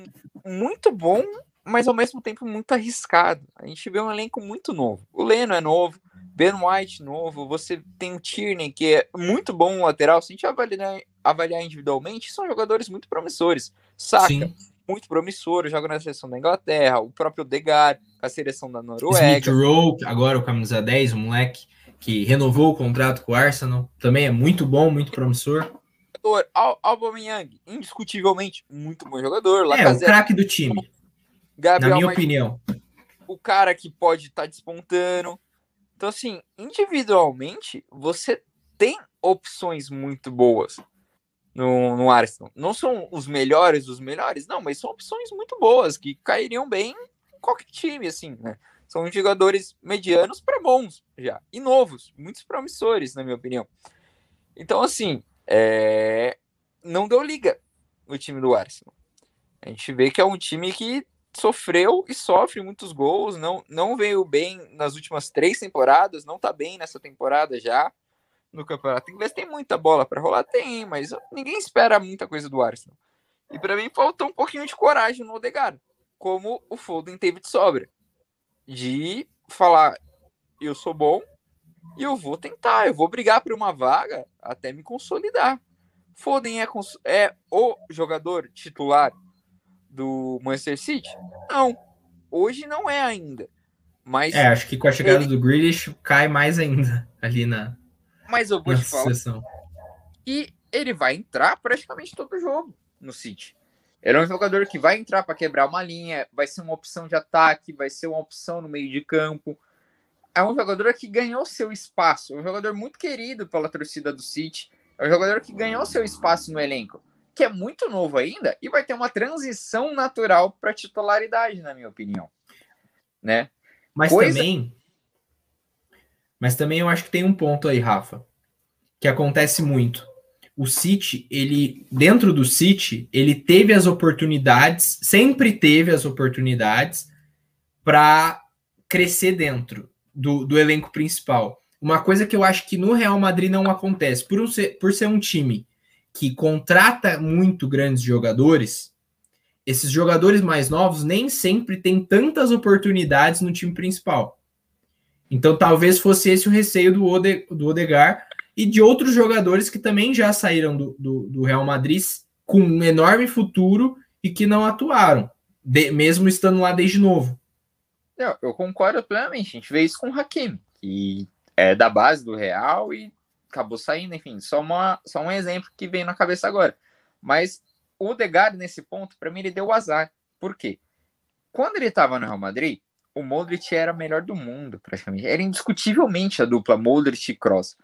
muito bom, mas ao mesmo tempo muito arriscado. A gente vê um elenco muito novo. O Leno é novo, Ben White novo, você tem o Tierney, que é muito bom lateral. Se a gente avaliar, avaliar individualmente, são jogadores muito promissores. Saca, Sim. muito promissor, joga na seleção da Inglaterra, o próprio Degar, a seleção da Noruega. Smith Rowe, agora o camisa 10, o moleque que renovou o contrato com o Arsenal, também é muito bom, muito promissor. Al Aubameyang, indiscutivelmente, muito bom jogador. É, o craque do time. Gabriel na minha opinião. O cara que pode estar tá despontando. Então, assim, individualmente, você tem opções muito boas no, no Arsenal. Não são os melhores dos melhores, não, mas são opções muito boas que cairiam bem em qualquer time, assim, né? São jogadores medianos para bons já, e novos, muitos promissores, na minha opinião. Então, assim, é... não deu liga o time do Arsenal. A gente vê que é um time que sofreu e sofre muitos gols, não, não veio bem nas últimas três temporadas, não tá bem nessa temporada já no campeonato inglês. Tem muita bola para rolar? Tem, mas ninguém espera muita coisa do Arsenal. E para mim faltou um pouquinho de coragem no Odegaard, como o Foden teve de sobra, de falar: eu sou bom e eu vou tentar, eu vou brigar por uma vaga até me consolidar. Foden é, é o jogador titular do Manchester City? Não. Hoje não é ainda. Mas é, acho que com a chegada ele... do Grealish cai mais ainda (laughs) ali na. Mas eu vou te falar. Sessão. E ele vai entrar praticamente todo jogo no City. Ele é um jogador que vai entrar para quebrar uma linha, vai ser uma opção de ataque, vai ser uma opção no meio de campo. É um jogador que ganhou seu espaço, é um jogador muito querido pela torcida do City, é um jogador que ganhou seu espaço no elenco que é muito novo ainda e vai ter uma transição natural para titularidade, na minha opinião. Né? Mas Coisa... também Mas também eu acho que tem um ponto aí, Rafa, que acontece muito. O City, ele dentro do City, ele teve as oportunidades, sempre teve as oportunidades para crescer dentro do, do elenco principal. Uma coisa que eu acho que no Real Madrid não acontece, por, um ser, por ser um time que contrata muito grandes jogadores, esses jogadores mais novos nem sempre têm tantas oportunidades no time principal. Então talvez fosse esse o receio do, Ode, do Odegar e de outros jogadores que também já saíram do, do, do Real Madrid com um enorme futuro e que não atuaram, de, mesmo estando lá desde novo. Eu, eu concordo plenamente. A gente vê isso com o Hakimi, que é da base do Real e acabou saindo, enfim, só, uma, só um exemplo que vem na cabeça agora. Mas o Odegaard, nesse ponto, para mim, ele deu azar. Por quê? Quando ele estava no Real Madrid, o Modric era melhor do mundo, praticamente. Era indiscutivelmente a dupla Modric e Cross.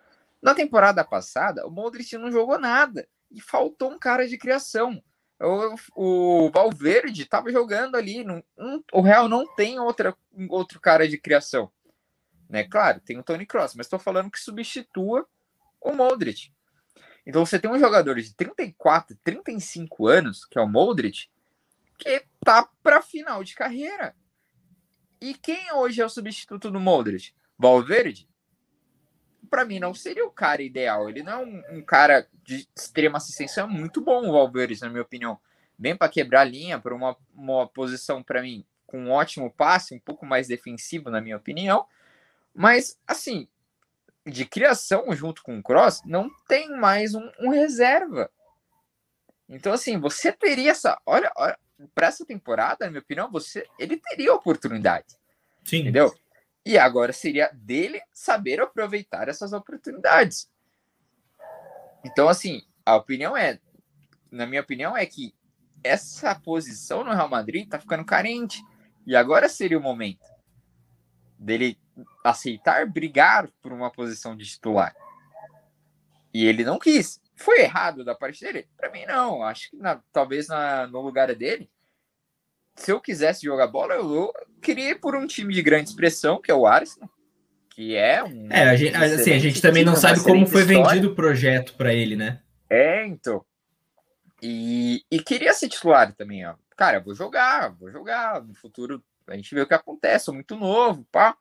Na temporada passada, o Modric não jogou nada. E faltou um cara de criação. O, o Valverde estava jogando ali. Um, o Real não tem outra, outro cara de criação. Né? Claro, tem o Tony Cross, mas estou falando que substitua o Modric. Então você tem um jogador de 34, 35 anos, que é o Modric, que tá para final de carreira. E quem hoje é o substituto do Modric? Valverde? Para mim não seria o cara ideal. Ele não é um, um cara de extrema assistência é muito bom, o Valverde, na minha opinião. Bem para quebrar a linha, por uma, uma posição para mim com um ótimo passe, um pouco mais defensivo, na minha opinião. Mas, assim, de criação junto com o Cross, não tem mais um, um reserva. Então, assim, você teria essa. Olha, olha para essa temporada, na minha opinião, você ele teria oportunidade. Sim. Entendeu? E agora seria dele saber aproveitar essas oportunidades. Então, assim, a opinião é, na minha opinião, é que essa posição no Real Madrid tá ficando carente. E agora seria o momento. dele aceitar brigar por uma posição de titular. E ele não quis. Foi errado da parte dele? Para mim, não. Acho que na, talvez na, no lugar dele, se eu quisesse jogar bola, eu, queria ir por um time de grande expressão, que é o Arsenal, que é um. É, a gente, assim, a gente também não sabe como foi história. vendido o projeto para ele, né? É, então. E, e queria ser titular também, ó. Cara, vou jogar, vou jogar. No futuro a gente vê o que acontece, sou muito novo, pá.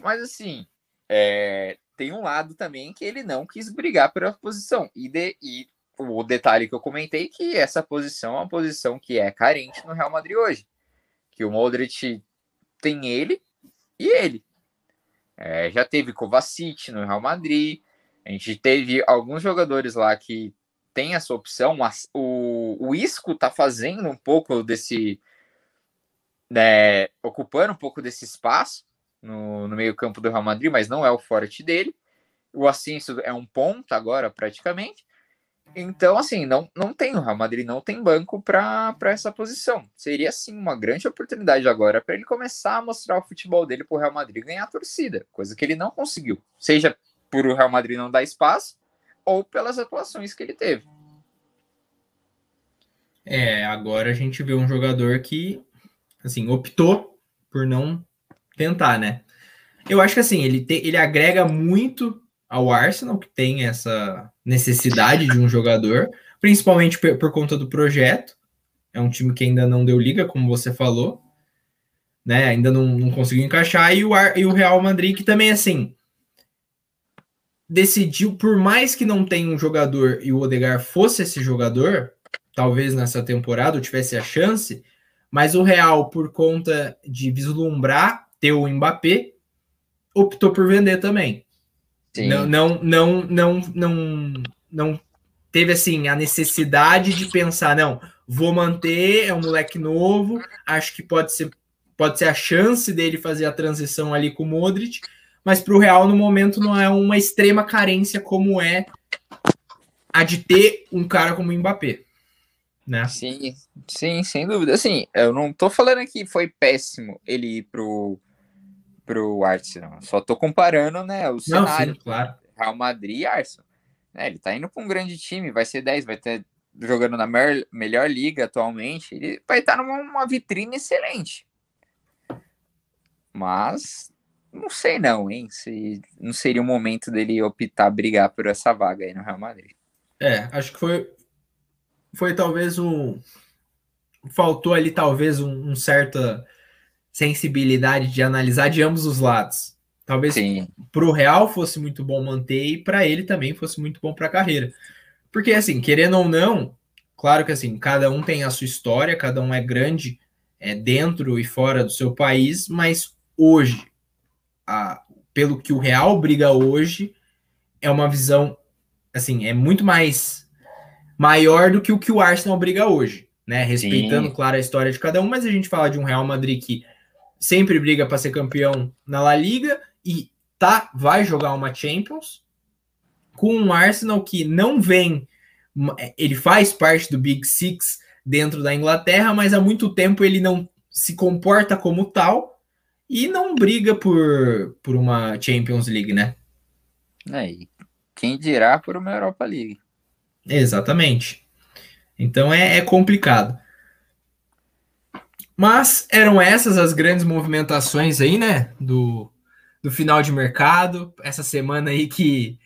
Mas assim, é, tem um lado também que ele não quis brigar pela posição. E, de, e o detalhe que eu comentei que essa posição é uma posição que é carente no Real Madrid hoje. Que o Modric tem ele e ele. É, já teve Kovacic no Real Madrid. A gente teve alguns jogadores lá que tem essa opção. O, o Isco tá fazendo um pouco desse. Né, ocupando um pouco desse espaço no, no meio-campo do Real Madrid, mas não é o forte dele. O Ascenso é um ponto agora, praticamente. Então, assim, não, não tem o Real Madrid, não tem banco para essa posição. Seria, sim, uma grande oportunidade agora para ele começar a mostrar o futebol dele para o Real Madrid ganhar a torcida, coisa que ele não conseguiu. Seja por o Real Madrid não dar espaço ou pelas atuações que ele teve. É, agora a gente vê um jogador que, assim, optou por não tentar, né? Eu acho que, assim, ele, te, ele agrega muito ao Arsenal, que tem essa necessidade de um jogador, principalmente por, por, conta do projeto. É um time que ainda não deu liga, como você falou, né? Ainda não, não conseguiu encaixar. E o, e o Real Madrid, que também, assim, decidiu, por mais que não tenha um jogador e o Odegar fosse esse jogador, talvez nessa temporada tivesse a chance, mas o Real, por conta de vislumbrar ter o Mbappé, optou por vender também. Não, não, não, não, não, não teve assim a necessidade de pensar, não, vou manter, é um moleque novo, acho que pode ser, pode ser a chance dele fazer a transição ali com o Modric, mas para o Real no momento não é uma extrema carência como é a de ter um cara como o Mbappé. Né? Sim, sim, sem dúvida. Assim, eu não tô falando que foi péssimo ele ir pro pro Arsenal. Só tô comparando, né, o cenário. sim, claro. Real Madrid e Arsenal. É, ele tá indo para um grande time, vai ser 10, vai ter jogando na melhor, melhor liga atualmente, ele vai estar tá numa vitrine excelente. Mas não sei não, hein? Se não seria o momento dele optar brigar por essa vaga aí no Real Madrid. É, acho que foi foi talvez um faltou ali talvez um, um certa sensibilidade de analisar de ambos os lados. Talvez para o Real fosse muito bom manter e para ele também fosse muito bom para a carreira. Porque, assim, querendo ou não, claro que assim, cada um tem a sua história, cada um é grande é, dentro e fora do seu país, mas hoje, a, pelo que o Real briga hoje, é uma visão, assim, é muito mais maior do que o que o Arsenal briga hoje, né? Respeitando, Sim. claro, a história de cada um, mas a gente fala de um Real Madrid que sempre briga para ser campeão na La Liga e tá vai jogar uma Champions com um Arsenal que não vem, ele faz parte do Big Six dentro da Inglaterra, mas há muito tempo ele não se comporta como tal e não briga por, por uma Champions League, né? É, quem dirá por uma Europa League. Exatamente. Então é, é complicado. Mas eram essas as grandes movimentações aí, né? Do, do final de mercado. Essa semana aí que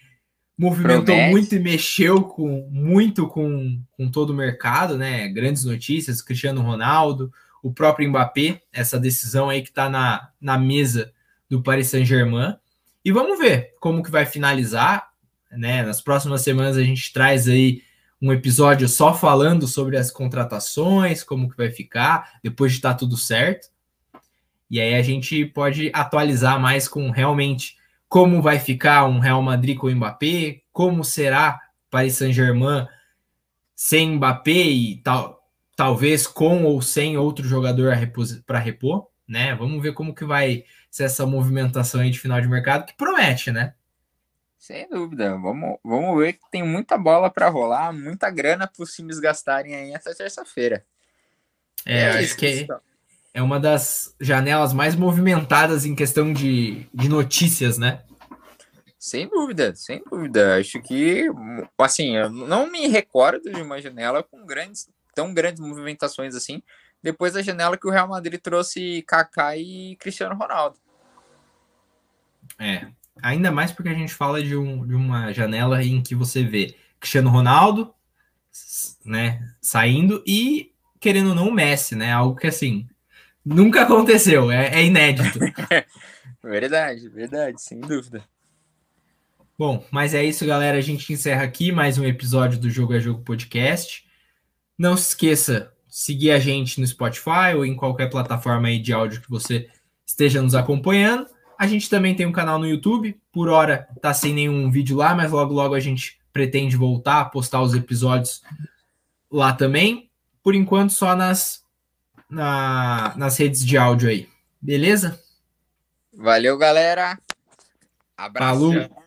movimentou Promete. muito e mexeu com muito com, com todo o mercado, né? Grandes notícias, Cristiano Ronaldo, o próprio Mbappé, essa decisão aí que está na, na mesa do Paris Saint-Germain. E vamos ver como que vai finalizar, né? Nas próximas semanas a gente traz aí um episódio só falando sobre as contratações, como que vai ficar, depois de estar tá tudo certo. E aí a gente pode atualizar mais com realmente como vai ficar um Real Madrid com o Mbappé, como será Paris Saint-Germain sem Mbappé e tal, talvez com ou sem outro jogador para repor, né? Vamos ver como que vai ser essa movimentação aí de final de mercado que promete, né? Sem dúvida. Vamos, vamos ver que tem muita bola para rolar, muita grana para os times gastarem aí essa terça-feira. É, é, acho que é uma das janelas mais movimentadas em questão de, de notícias, né? Sem dúvida, sem dúvida. Acho que, assim, eu não me recordo de uma janela com grandes, tão grandes movimentações assim, depois da janela que o Real Madrid trouxe Kaká e Cristiano Ronaldo. É, ainda mais porque a gente fala de, um, de uma janela em que você vê Cristiano Ronaldo, né, saindo e querendo ou não o Messi, né, algo que assim nunca aconteceu, é, é inédito. (laughs) verdade, verdade, sem dúvida. Bom, mas é isso, galera. A gente encerra aqui mais um episódio do Jogo a Jogo Podcast. Não se esqueça de seguir a gente no Spotify ou em qualquer plataforma aí de áudio que você esteja nos acompanhando. A gente também tem um canal no YouTube. Por hora tá sem nenhum vídeo lá, mas logo logo a gente pretende voltar a postar os episódios lá também. Por enquanto, só nas, na, nas redes de áudio aí. Beleza? Valeu, galera. Abraço. Falou.